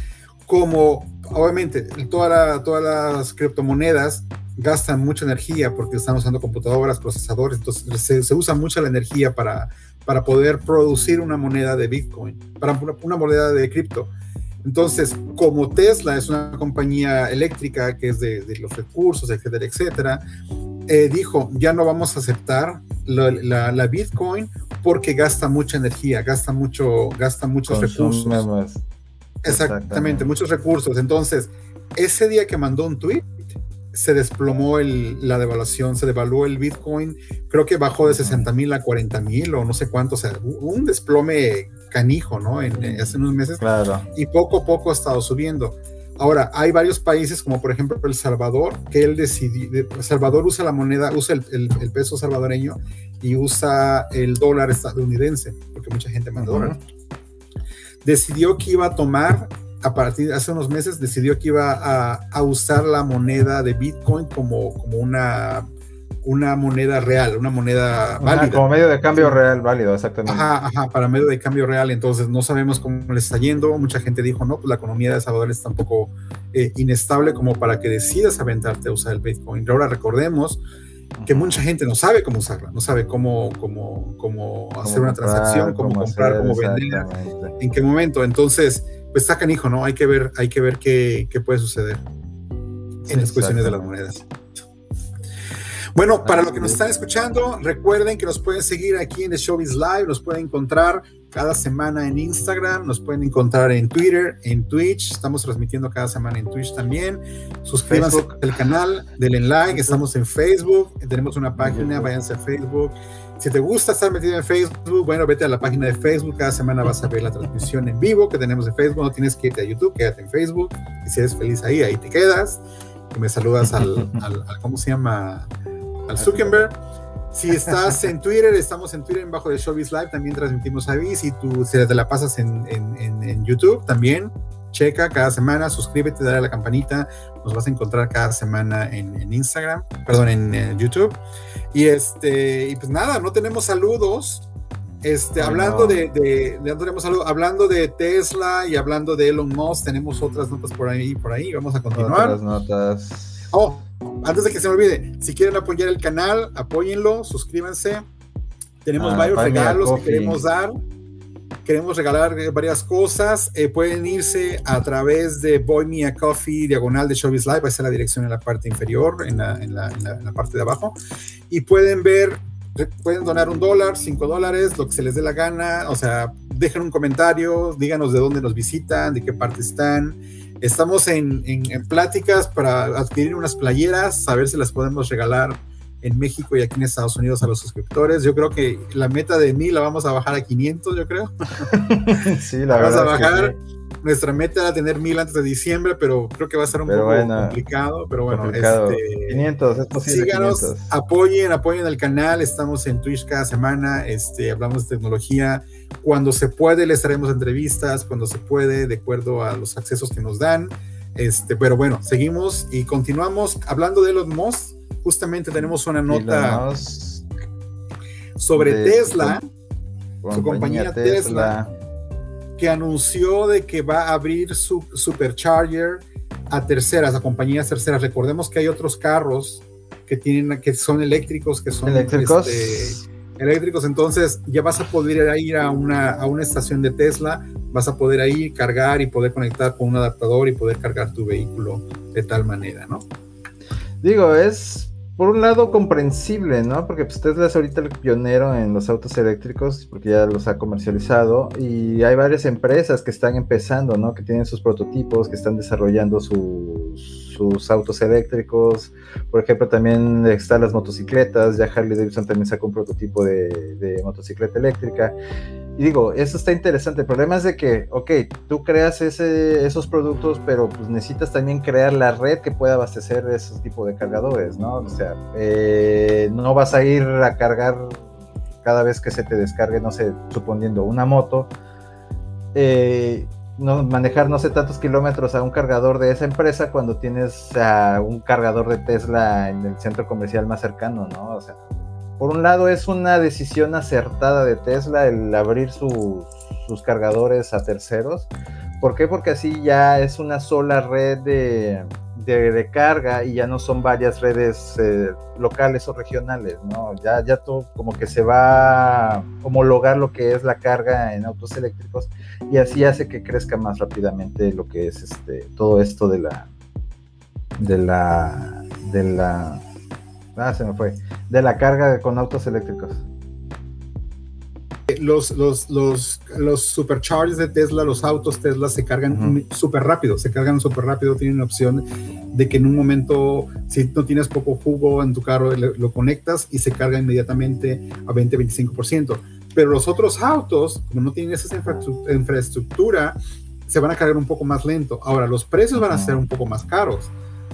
como obviamente toda todas las criptomonedas gastan mucha energía porque están usando computadoras, procesadores, entonces se, se usa mucha la energía para, para poder producir una moneda de Bitcoin, para una moneda de cripto. Entonces, como Tesla es una compañía eléctrica que es de, los recursos, etcétera, etcétera, eh, dijo, ya no vamos a aceptar la, Bitcoin porque gasta mucha energía, gasta, mucho, gasta muchos recursos. Exactamente, muchos recursos. Entonces, ese día que mandó un tweet, se desplomó la devaluación, se devaluó el Bitcoin, creo que bajó de 60 mil a 40 mil o no sé cuánto, o sea, un desplome canijo, ¿no? En, hace unos meses. Claro. Y poco a poco ha estado subiendo. Ahora, hay varios países, como por ejemplo El Salvador, que él decidió, El Salvador usa la moneda, usa el, peso salvadoreño y usa el dólar estadounidense, porque mucha gente manda dólar. Decidió que iba a tomar a partir de hace unos meses decidió que iba a, usar la moneda de Bitcoin como, como una, una moneda real, una moneda válida. como medio de cambio real válido, exactamente. Ajá, ajá, para medio de cambio real. Entonces no sabemos cómo le está yendo. Mucha gente dijo, no, pues la economía de Salvador está un poco eh, inestable como para que decidas aventarte a usar el Bitcoin. Ahora recordemos que mucha gente no sabe cómo usarla, no sabe cómo, cómo, cómo hacer una transacción, cómo, comprar, cómo vender, en qué momento. Entonces, pues sacan hijo, ¿no? Hay que ver, hay que ver qué, puede suceder en las cuestiones de las monedas. Bueno, para los que nos están escuchando, recuerden que nos pueden seguir aquí en The Showbiz Live, nos pueden encontrar cada semana en Instagram, nos pueden encontrar en Twitter, en Twitch, estamos transmitiendo cada semana en Twitch también. Suscríbanse al canal, denle like, estamos en Facebook, tenemos una página, váyanse a Facebook. Si te gusta estar metido en Facebook, bueno, vete a la página de Facebook. Cada semana vas a ver la transmisión en vivo que tenemos de Facebook. No tienes que irte a YouTube, quédate en Facebook. Y si eres feliz ahí, ahí te quedas. Y me saludas al, ¿cómo se llama? Al Zuckerberg. Si estás en Twitter, estamos en Twitter, bajo de Showbiz Live, también transmitimos ahí. Si tú si te la pasas en, en, en YouTube, también checa cada semana, suscríbete, dale a la campanita, nos vas a encontrar cada semana en, Instagram, perdón, en, YouTube. Y este, y pues nada, no tenemos saludos. Este, hablando de, de, de, tenemos hablando de Tesla y hablando de Elon Musk, tenemos otras notas por ahí, por ahí, vamos a continuar. Otras notas. Oh, antes de que se me olvide, si quieren apoyar el canal, apóyenlo, suscríbanse. Tenemos ah, varios regalos que queremos dar queremos regalar varias cosas. Eh, pueden irse a través de Boy Me a Coffee, diagonal de Showbiz Live, va a ser la dirección en la parte inferior, en la, en la, en la, parte de abajo. Y pueden ver, pueden donar un dólar, cinco dólares, lo que se les dé la gana. O sea, dejen un comentario, díganos de dónde nos visitan, de qué parte están. Estamos en, en, en pláticas para adquirir unas playeras, a ver si las podemos regalar en México y aquí en Estados Unidos a los suscriptores. Yo creo que la meta de mil la vamos a bajar a 500, yo creo. sí, la vamos a bajar. Nuestra meta era tener mil antes de diciembre, pero creo que va a ser un poco complicado. Pero bueno, este, 500, es posible. Síganos, apoyen, apoyen el canal. Estamos en Twitch cada semana. Este, hablamos de tecnología. Cuando se puede, les haremos entrevistas. Cuando se puede, de acuerdo a los accesos que nos dan. Este, pero bueno, seguimos y continuamos hablando de los MOS justamente tenemos una nota sobre Tesla, su compañía Tesla, que anunció de que va a abrir su supercharger a terceras, a compañías terceras. Recordemos que hay otros carros que tienen, que son eléctricos, que son eléctricos. Este, eléctricos, entonces ya vas a poder ir a una, a una estación de Tesla, vas a poder ahí cargar y poder conectar con un adaptador y poder cargar tu vehículo de tal manera, ¿no? Digo, es por un lado comprensible, ¿no? Porque pues, Tesla es ahorita el pionero en los autos eléctricos, porque ya los ha comercializado, y hay varias empresas que están empezando, ¿no? Que tienen sus prototipos, que están desarrollando sus, autos eléctricos. Por ejemplo, también están las motocicletas, ya Harley Davidson también sacó un prototipo de motocicleta eléctrica. Y digo, eso está interesante. El problema es de que, ok, tú creas ese, esos productos, pero pues necesitas también crear la red que pueda abastecer esos tipos de cargadores, ¿no? O sea, eh, no vas a ir a cargar cada vez que se te descargue, no sé, suponiendo una moto, eh, no, manejar no sé tantos kilómetros a un cargador de esa empresa cuando tienes a un cargador de Tesla en el centro comercial más cercano, ¿no? O sea, por un lado es una decisión acertada de Tesla el abrir sus, cargadores a terceros. ¿Por qué? Porque así ya es una sola red de, carga y ya no son varias redes eh, locales o regionales, ¿no? Ya, ya todo como que se va a homologar lo que es la carga en autos eléctricos y así hace que crezca más rápidamente lo que es este todo esto de la de la de la Ah, se me fue. De la carga con autos eléctricos. los, los, los, los superchargers de Tesla, los autos Tesla se cargan súper rápido, se cargan súper rápido, tienen la opción de que en un momento, si no tienes poco jugo en tu carro, lo conectas y se carga inmediatamente a 20-25%. Pero los otros autos, como no tienen esa infraestructura, se van a cargar un poco más lento. Ahora, los precios van a ser un poco más caros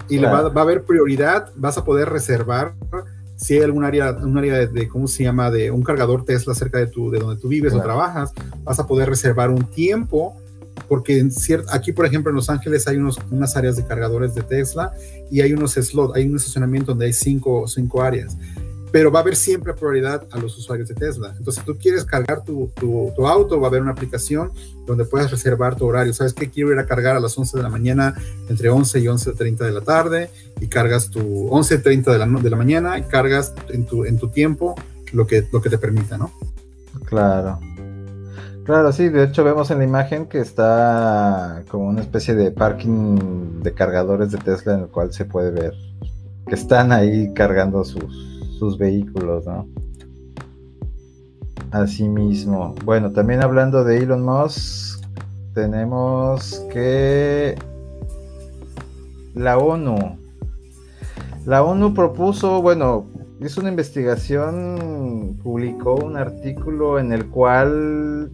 y va, va, a haber prioridad, vas a poder reservar si hay algún área, un área de, ¿cómo se llama?, de un cargador Tesla cerca de, tu, de donde tú vives o trabajas, vas a poder reservar un tiempo, porque en aquí, por ejemplo, en Los Ángeles hay unos, unas áreas de cargadores de Tesla y hay unos slots, hay un estacionamiento donde hay cinco, cinco áreas pero va a haber siempre prioridad a los usuarios de Tesla. Entonces, si tú quieres cargar tu, auto, va a haber una aplicación donde puedes reservar tu horario. ¿Sabes qué? Quiero ir a cargar a las 11 de la mañana, entre 11 y 11.30 de la tarde, y cargas tu 11.30 de la, de la mañana y cargas en tu, en tu tiempo lo que, lo que te permita, ¿no? Claro. Claro, sí, de hecho vemos en la imagen que está como una especie de parking de cargadores de Tesla en el cual se puede ver que están ahí cargando sus, sus vehículos, ¿no? Asimismo, bueno, también hablando de Elon Musk, tenemos que la ONU, la ONU propuso, bueno, hizo una investigación, publicó un artículo en el cual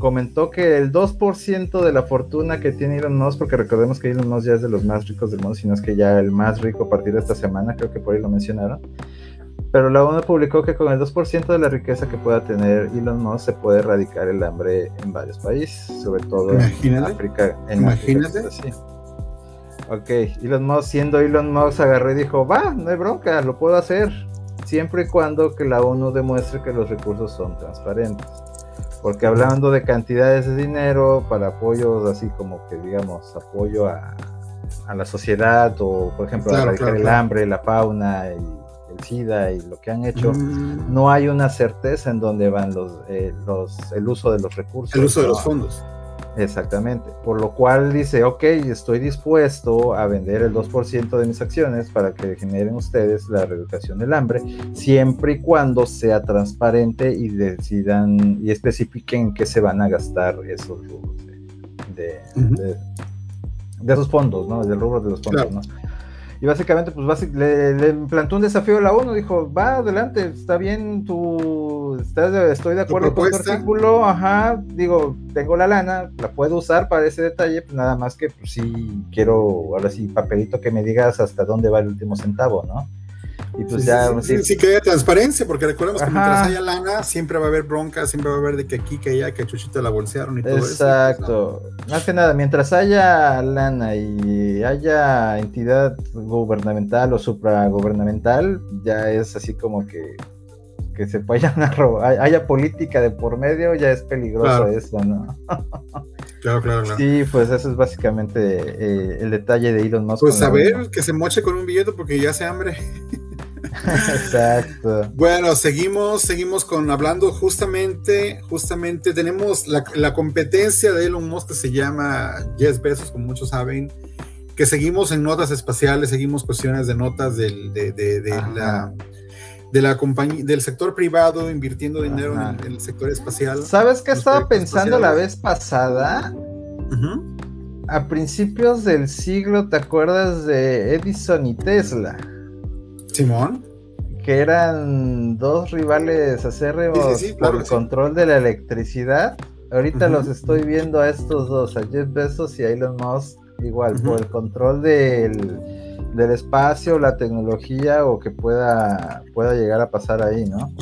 comentó que el 2% de la fortuna que tiene Elon Musk, porque recordemos que Elon Musk ya es de los más ricos del mundo, sino es que ya el más rico a partir de esta semana, creo que por ahí lo mencionaron, pero la ONU publicó que con el 2% de la riqueza que pueda tener Elon Musk se puede erradicar el hambre en varios países, sobre todo en África. En Imagínate. ok, Elon Musk, siendo Elon Musk, agarró y dijo, va, no hay bronca, lo puedo hacer, siempre y cuando que la ONU demuestre que los recursos son transparentes. Porque hablando de cantidades de dinero para apoyos así como que digamos apoyo a, la sociedad o por ejemplo erradicar el hambre, la fauna y el SIDA y lo que han hecho, mm. no hay una certeza en dónde van los, eh, los, el uso de los recursos. El uso de los fondos. Exactamente. Por lo cual dice, ok, estoy dispuesto a vender el 2% de mis acciones para que generen ustedes la reeducación del hambre, siempre y cuando sea transparente y decidan y especifiquen qué se van a gastar esos rubros de, de, esos fondos, ¿no? Del rubro de los fondos, ¿no? Y básicamente, pues le, le, plantó un desafío a la ONU, dijo, va adelante, está bien tu, estoy de acuerdo con tu artículo, ajá, digo, tengo la lana, la puedo usar para ese detalle, pues nada más que, pues sí, quiero, ahora sí, papelito que me digas hasta dónde va el último centavo, ¿no? Y pues ya. Sí, que haya transparencia, porque recordemos que mientras haya lana, siempre va a haber bronca, siempre va a haber de que aquí, que allá, que Chuchita la bolsearon y todo eso. Exacto. Más que nada, mientras haya lana y haya entidad gubernamental o supragubernamental, ya es así como que que se vayan a robar, haya política de por medio, ya es peligroso eso, ¿no? Claro, claro, claro. Sí, pues eso es básicamente eh, el detalle de Elon Musk. Pues a ver, que se moche con un billete porque ya se hambre. Exacto. Bueno, seguimos, seguimos con hablando justamente, justamente tenemos la, competencia de Elon Musk que se llama Yes Besos, como muchos saben, que seguimos en notas espaciales, seguimos cuestiones de notas del, de, de, la de la compañía del sector privado invirtiendo dinero en el, sector espacial. ¿Sabes qué estaba pensando la vez pasada? A principios del siglo, ¿te acuerdas de Edison y Tesla? Simón. Que eran dos rivales acérrimos por el control de la electricidad. Ahorita los estoy viendo a estos dos, a Jeff Bezos y a Elon Musk, igual, por el control del, espacio, la tecnología o que pueda, pueda llegar a pasar ahí, ¿no?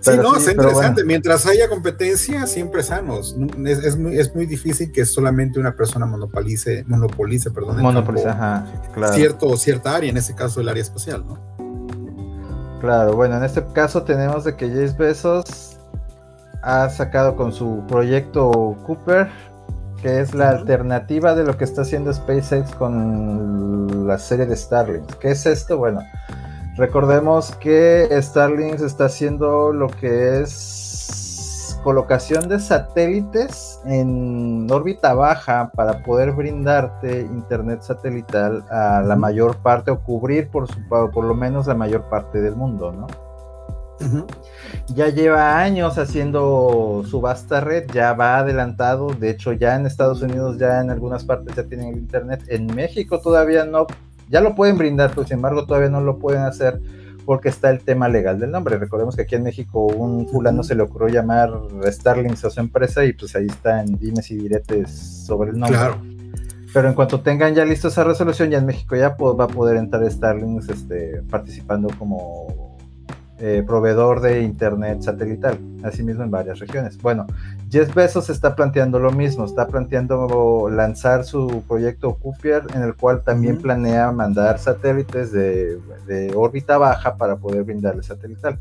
Sí, no, es interesante. Mientras haya competencia, siempre sanos. Es, es, muy, es muy difícil que solamente una persona monopolice, monopolice, perdón, monopolice, ajá, claro. cierto o cierta área, en ese caso el área espacial, ¿no? Claro, bueno, en este caso tenemos de que Jace Bezos ha sacado con su proyecto Cooper, que es la alternativa de lo que está haciendo SpaceX con la serie de Starlink. ¿Qué es esto? Bueno, Recordemos que Starlink está haciendo lo que es colocación de satélites en órbita baja para poder brindarte internet satelital a la mayor parte o cubrir por, su, por lo menos la mayor parte del mundo, ¿no? Ya lleva años haciendo su vasta red, ya va adelantado, de hecho ya en Estados Unidos, ya en algunas partes ya tienen el Internet, en México todavía no, ya lo pueden brindar, pero sin embargo todavía no lo pueden hacer porque está el tema legal del nombre. Recordemos que aquí en México un fulano se le ocurrió llamar Starlings a su empresa y pues ahí está en dimes y diretes sobre el nombre. Claro. Pero en cuanto tengan ya listo esa resolución, ya en México ya va a poder entrar Starlings este, participando como eh, proveedor de internet satelital, asimismo en varias regiones. Bueno, Jeff Bezos está planteando lo mismo, está planteando lanzar su proyecto Cooper, en el cual también planea mandar satélites de, de órbita baja para poder brindarle satelital.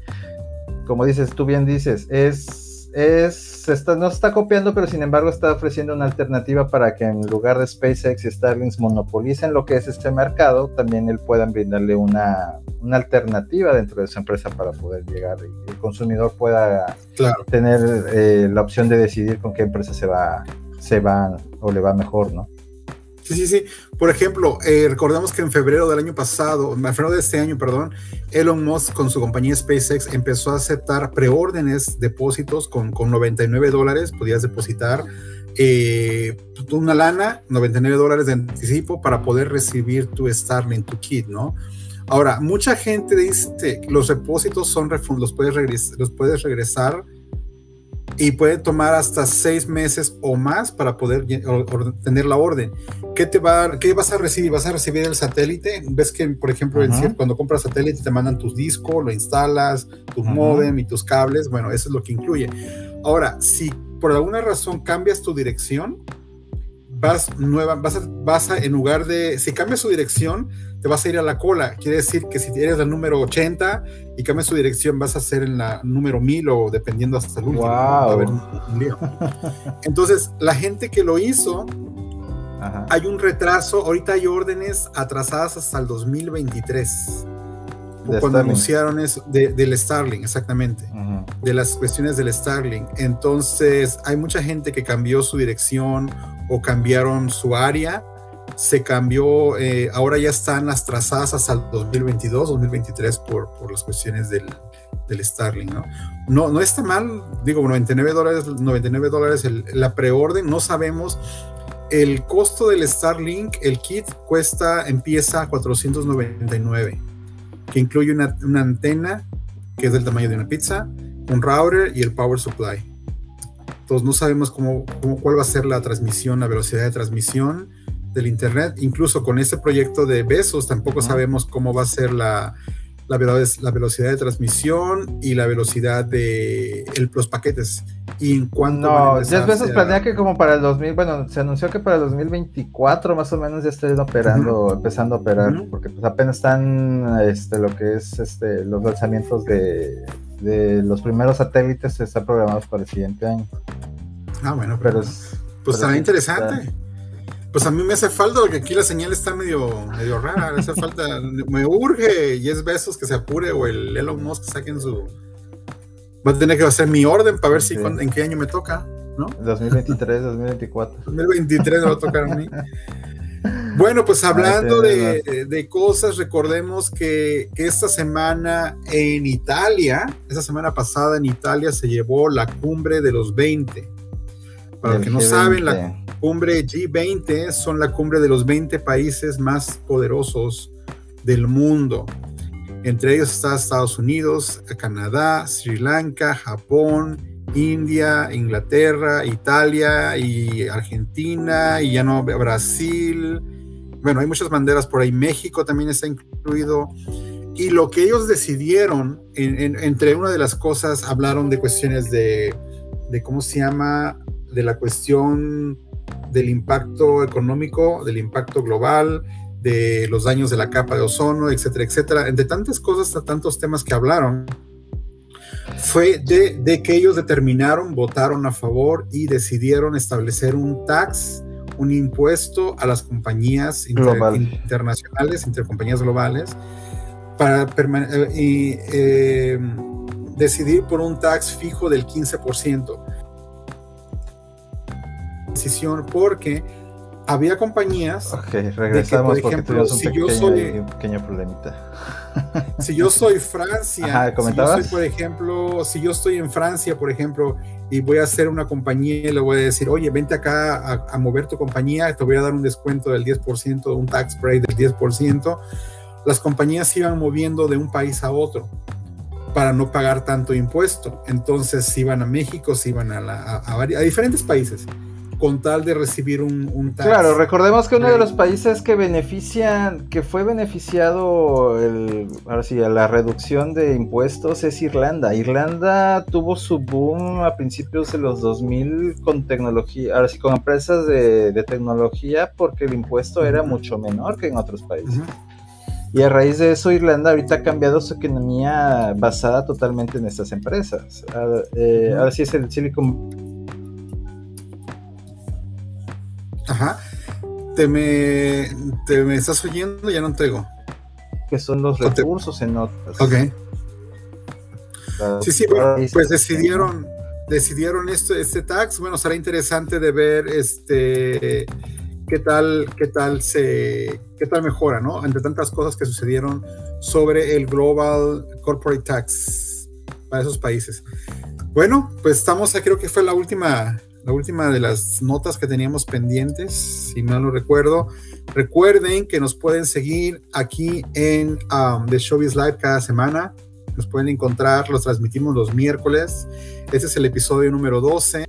Como dices, tú bien dices, es es, está, no está copiando, pero sin embargo está ofreciendo una alternativa para que en lugar de SpaceX y Starlink monopolicen lo que es este mercado, también él puedan brindarle una, una alternativa dentro de su empresa para poder llegar y el consumidor pueda tener eh, la opción de decidir con qué empresa se va, se va o le va mejor, ¿no? Sí, sí, sí. Por ejemplo, eh, recordemos que en febrero del año pasado, en febrero de este año, perdón, Elon Musk con su compañía SpaceX empezó a aceptar preórdenes, depósitos con, con 99 dólares, podías depositar eh, una lana, 99 dólares de anticipo para poder recibir tu Starlink, tu kit, ¿no? Ahora, mucha gente dice que los depósitos son los los puedes regresar y puede tomar hasta seis meses o más para poder tener la orden. ¿Qué, te va, ¿Qué vas a recibir? ¿Vas a recibir el satélite? Ves que, por ejemplo, cuando compras satélite te mandan tus discos, lo instalas, tu modem y tus cables. Bueno, eso es lo que incluye. Ahora, si por alguna razón cambias tu dirección, vas nueva, vas a, vas a, en lugar de, si cambias su dirección, te vas a ir a la cola. Quiere decir que si eres el número 80 y cambias su dirección, vas a ser en la número 1000 o dependiendo hasta el último. Entonces, la gente que lo hizo, hay un retraso. Ahorita hay órdenes atrasadas hasta el 2023. cuando anunciaron eso, del Starlink, exactamente, de las cuestiones del Starlink. Entonces, hay mucha gente que cambió su dirección o cambiaron su área, se cambió, eh, ahora ya están las trazadas hasta el 2022, 2023 por, por las cuestiones del, del Starlink, ¿no? ¿no? No está mal, digo, 99 dólares, 99 dólares la preorden, no sabemos. El costo del Starlink, el kit cuesta, empieza a 499, que incluye una, una antena que es del tamaño de una pizza, un router y el power supply no sabemos cómo, cuál va a ser la transmisión, la velocidad de transmisión del Internet. Incluso con este proyecto de Besos tampoco sabemos cómo va a ser la, la, velocidad de transmisión y la velocidad de los paquetes. Y en cuanto No, ya Besos planea que como para el 2000, bueno, se anunció que para el 2024 más o menos ya estén operando, empezando a operar, porque pues apenas están este, lo que es este, los lanzamientos de, de los primeros satélites están programados para el siguiente año. Ah, bueno, pero pues está interesante. Pues a mí me hace falta porque aquí la señal está medio, medio rara. Me hace falta, me urge y es besos que se apure o el Elon Musk saquen su. Va a tener que hacer mi orden para ver si en qué año me toca, ¿no? 2023, 2024. 2023 me va a tocar a mí. Bueno, pues hablando de, de, cosas, recordemos que, que, esta semana en Italia, esta semana pasada en Italia se llevó la cumbre de los 20. Para los que no saben, la cumbre G20 son la cumbre de los 20 países más poderosos del mundo. Entre ellos está Estados Unidos, Canadá, Sri Lanka, Japón, India, Inglaterra, Italia y Argentina y ya no Brasil. Bueno, hay muchas banderas por ahí. México también está incluido. Y lo que ellos decidieron, entre una de las cosas, hablaron de cuestiones de, de cómo se llama de la cuestión del impacto económico, del impacto global, de los daños de la capa de ozono, etcétera, etcétera. Entre tantas cosas, tantos temas que hablaron, fue de, que ellos determinaron, votaron a favor y decidieron establecer un tax, un impuesto a las compañías internacionales, entre compañías globales, para y, eh, decidir por un tax fijo del 15% decisión porque había compañías. Ok, regresamos de que, por ejemplo, un, si yo soy, un pequeño problemita. Si yo soy Francia, si yo soy, por ejemplo, si yo estoy en Francia, por ejemplo, y voy a hacer una compañía y le voy a decir, oye, vente acá a, mover tu compañía, te voy a dar un descuento del 10%, un tax break del 10%, las compañías se iban moviendo de un país a otro para no pagar tanto impuesto. Entonces se iban a México, se iban a, a diferentes países con tal de recibir un, tax. Claro, recordemos que uno de los países que benefician, que fue beneficiado, el, ahora sí, a la reducción de impuestos es Irlanda. Irlanda tuvo su boom a principios de los 2000 con tecnología, ahora sí, con empresas de, tecnología porque el impuesto era mucho menor que en otros países. Y a raíz de eso, Irlanda ahorita ha cambiado su economía basada totalmente en estas empresas. Eh, ahora sí es el Silicon Ajá. Te me, te me estás oyendo, ya no entrego. Que son los recursos en notas. Ok. sí, sí, pues decidieron, decidieron esto, este tax. Bueno, será interesante de ver este qué tal, qué tal se, qué tal mejora, ¿no? Entre tantas cosas que sucedieron sobre el Global Corporate Tax para esos países. Bueno, pues estamos, creo que fue la última la última de las notas que teníamos pendientes, si mal no recuerdo. Recuerden que nos pueden seguir aquí en um, The Showbiz Live cada semana. Nos pueden encontrar, los transmitimos los miércoles. Este es el episodio número 12.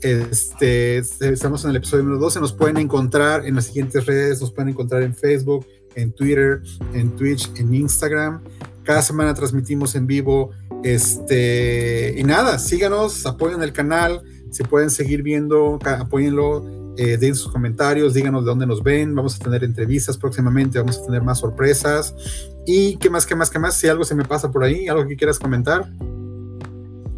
Este, estamos en el episodio número 12. Nos pueden encontrar en las siguientes redes. Nos pueden encontrar en Facebook, en Twitter, en Twitch, en Instagram. Cada semana transmitimos en vivo. Este, y nada, síganos, apoyen el canal si pueden seguir viendo, apóyenlo, eh, den sus comentarios, díganos de dónde nos ven. Vamos a tener entrevistas próximamente, vamos a tener más sorpresas. Y qué más, qué más, qué más. Si algo se me pasa por ahí, algo que quieras comentar.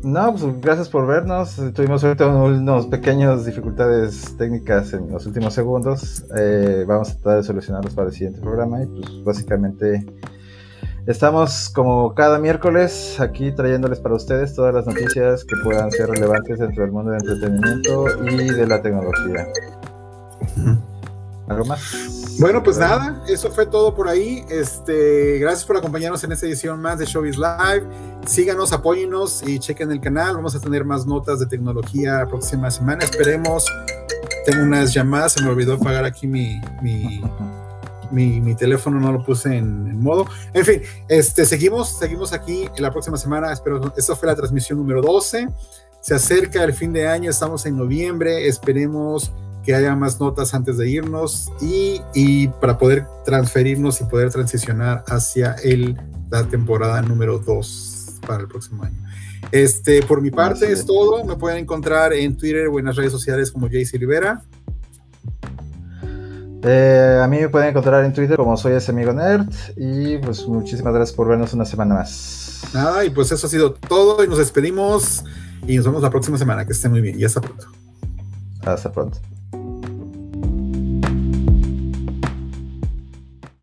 No, pues gracias por vernos. Tuvimos ahorita unos pequeñas dificultades técnicas en los últimos segundos. Eh, vamos a tratar de solucionarlos para el siguiente programa y pues básicamente Estamos como cada miércoles aquí trayéndoles para ustedes todas las noticias que puedan ser relevantes dentro del mundo del entretenimiento y de la tecnología. ¿Algo más? Bueno, pues nada, eso fue todo por ahí. Este, gracias por acompañarnos en esta edición más de Showbiz Live. Síganos, apóyennos y chequen el canal. Vamos a tener más notas de tecnología la próxima semana. Esperemos. Tengo unas llamadas, se me olvidó pagar aquí mi, mi mi, teléfono no lo puse en, modo. En fin, este, seguimos, seguimos aquí la próxima semana. Espero, esta fue la transmisión número 12. Se acerca el fin de año, estamos en noviembre. Esperemos que haya más notas antes de irnos y, y para poder transferirnos y poder transicionar hacia el, la temporada número 2 para el próximo año. Este, por mi parte es todo. Me pueden encontrar en Twitter o en las redes sociales como JC Rivera. Eh, a mí me pueden encontrar en Twitter como soy ese amigo nerd y pues muchísimas gracias por vernos una semana más. Nada, y pues eso ha sido todo y nos despedimos y nos vemos la próxima semana. Que estén muy bien y hasta pronto. Hasta pronto.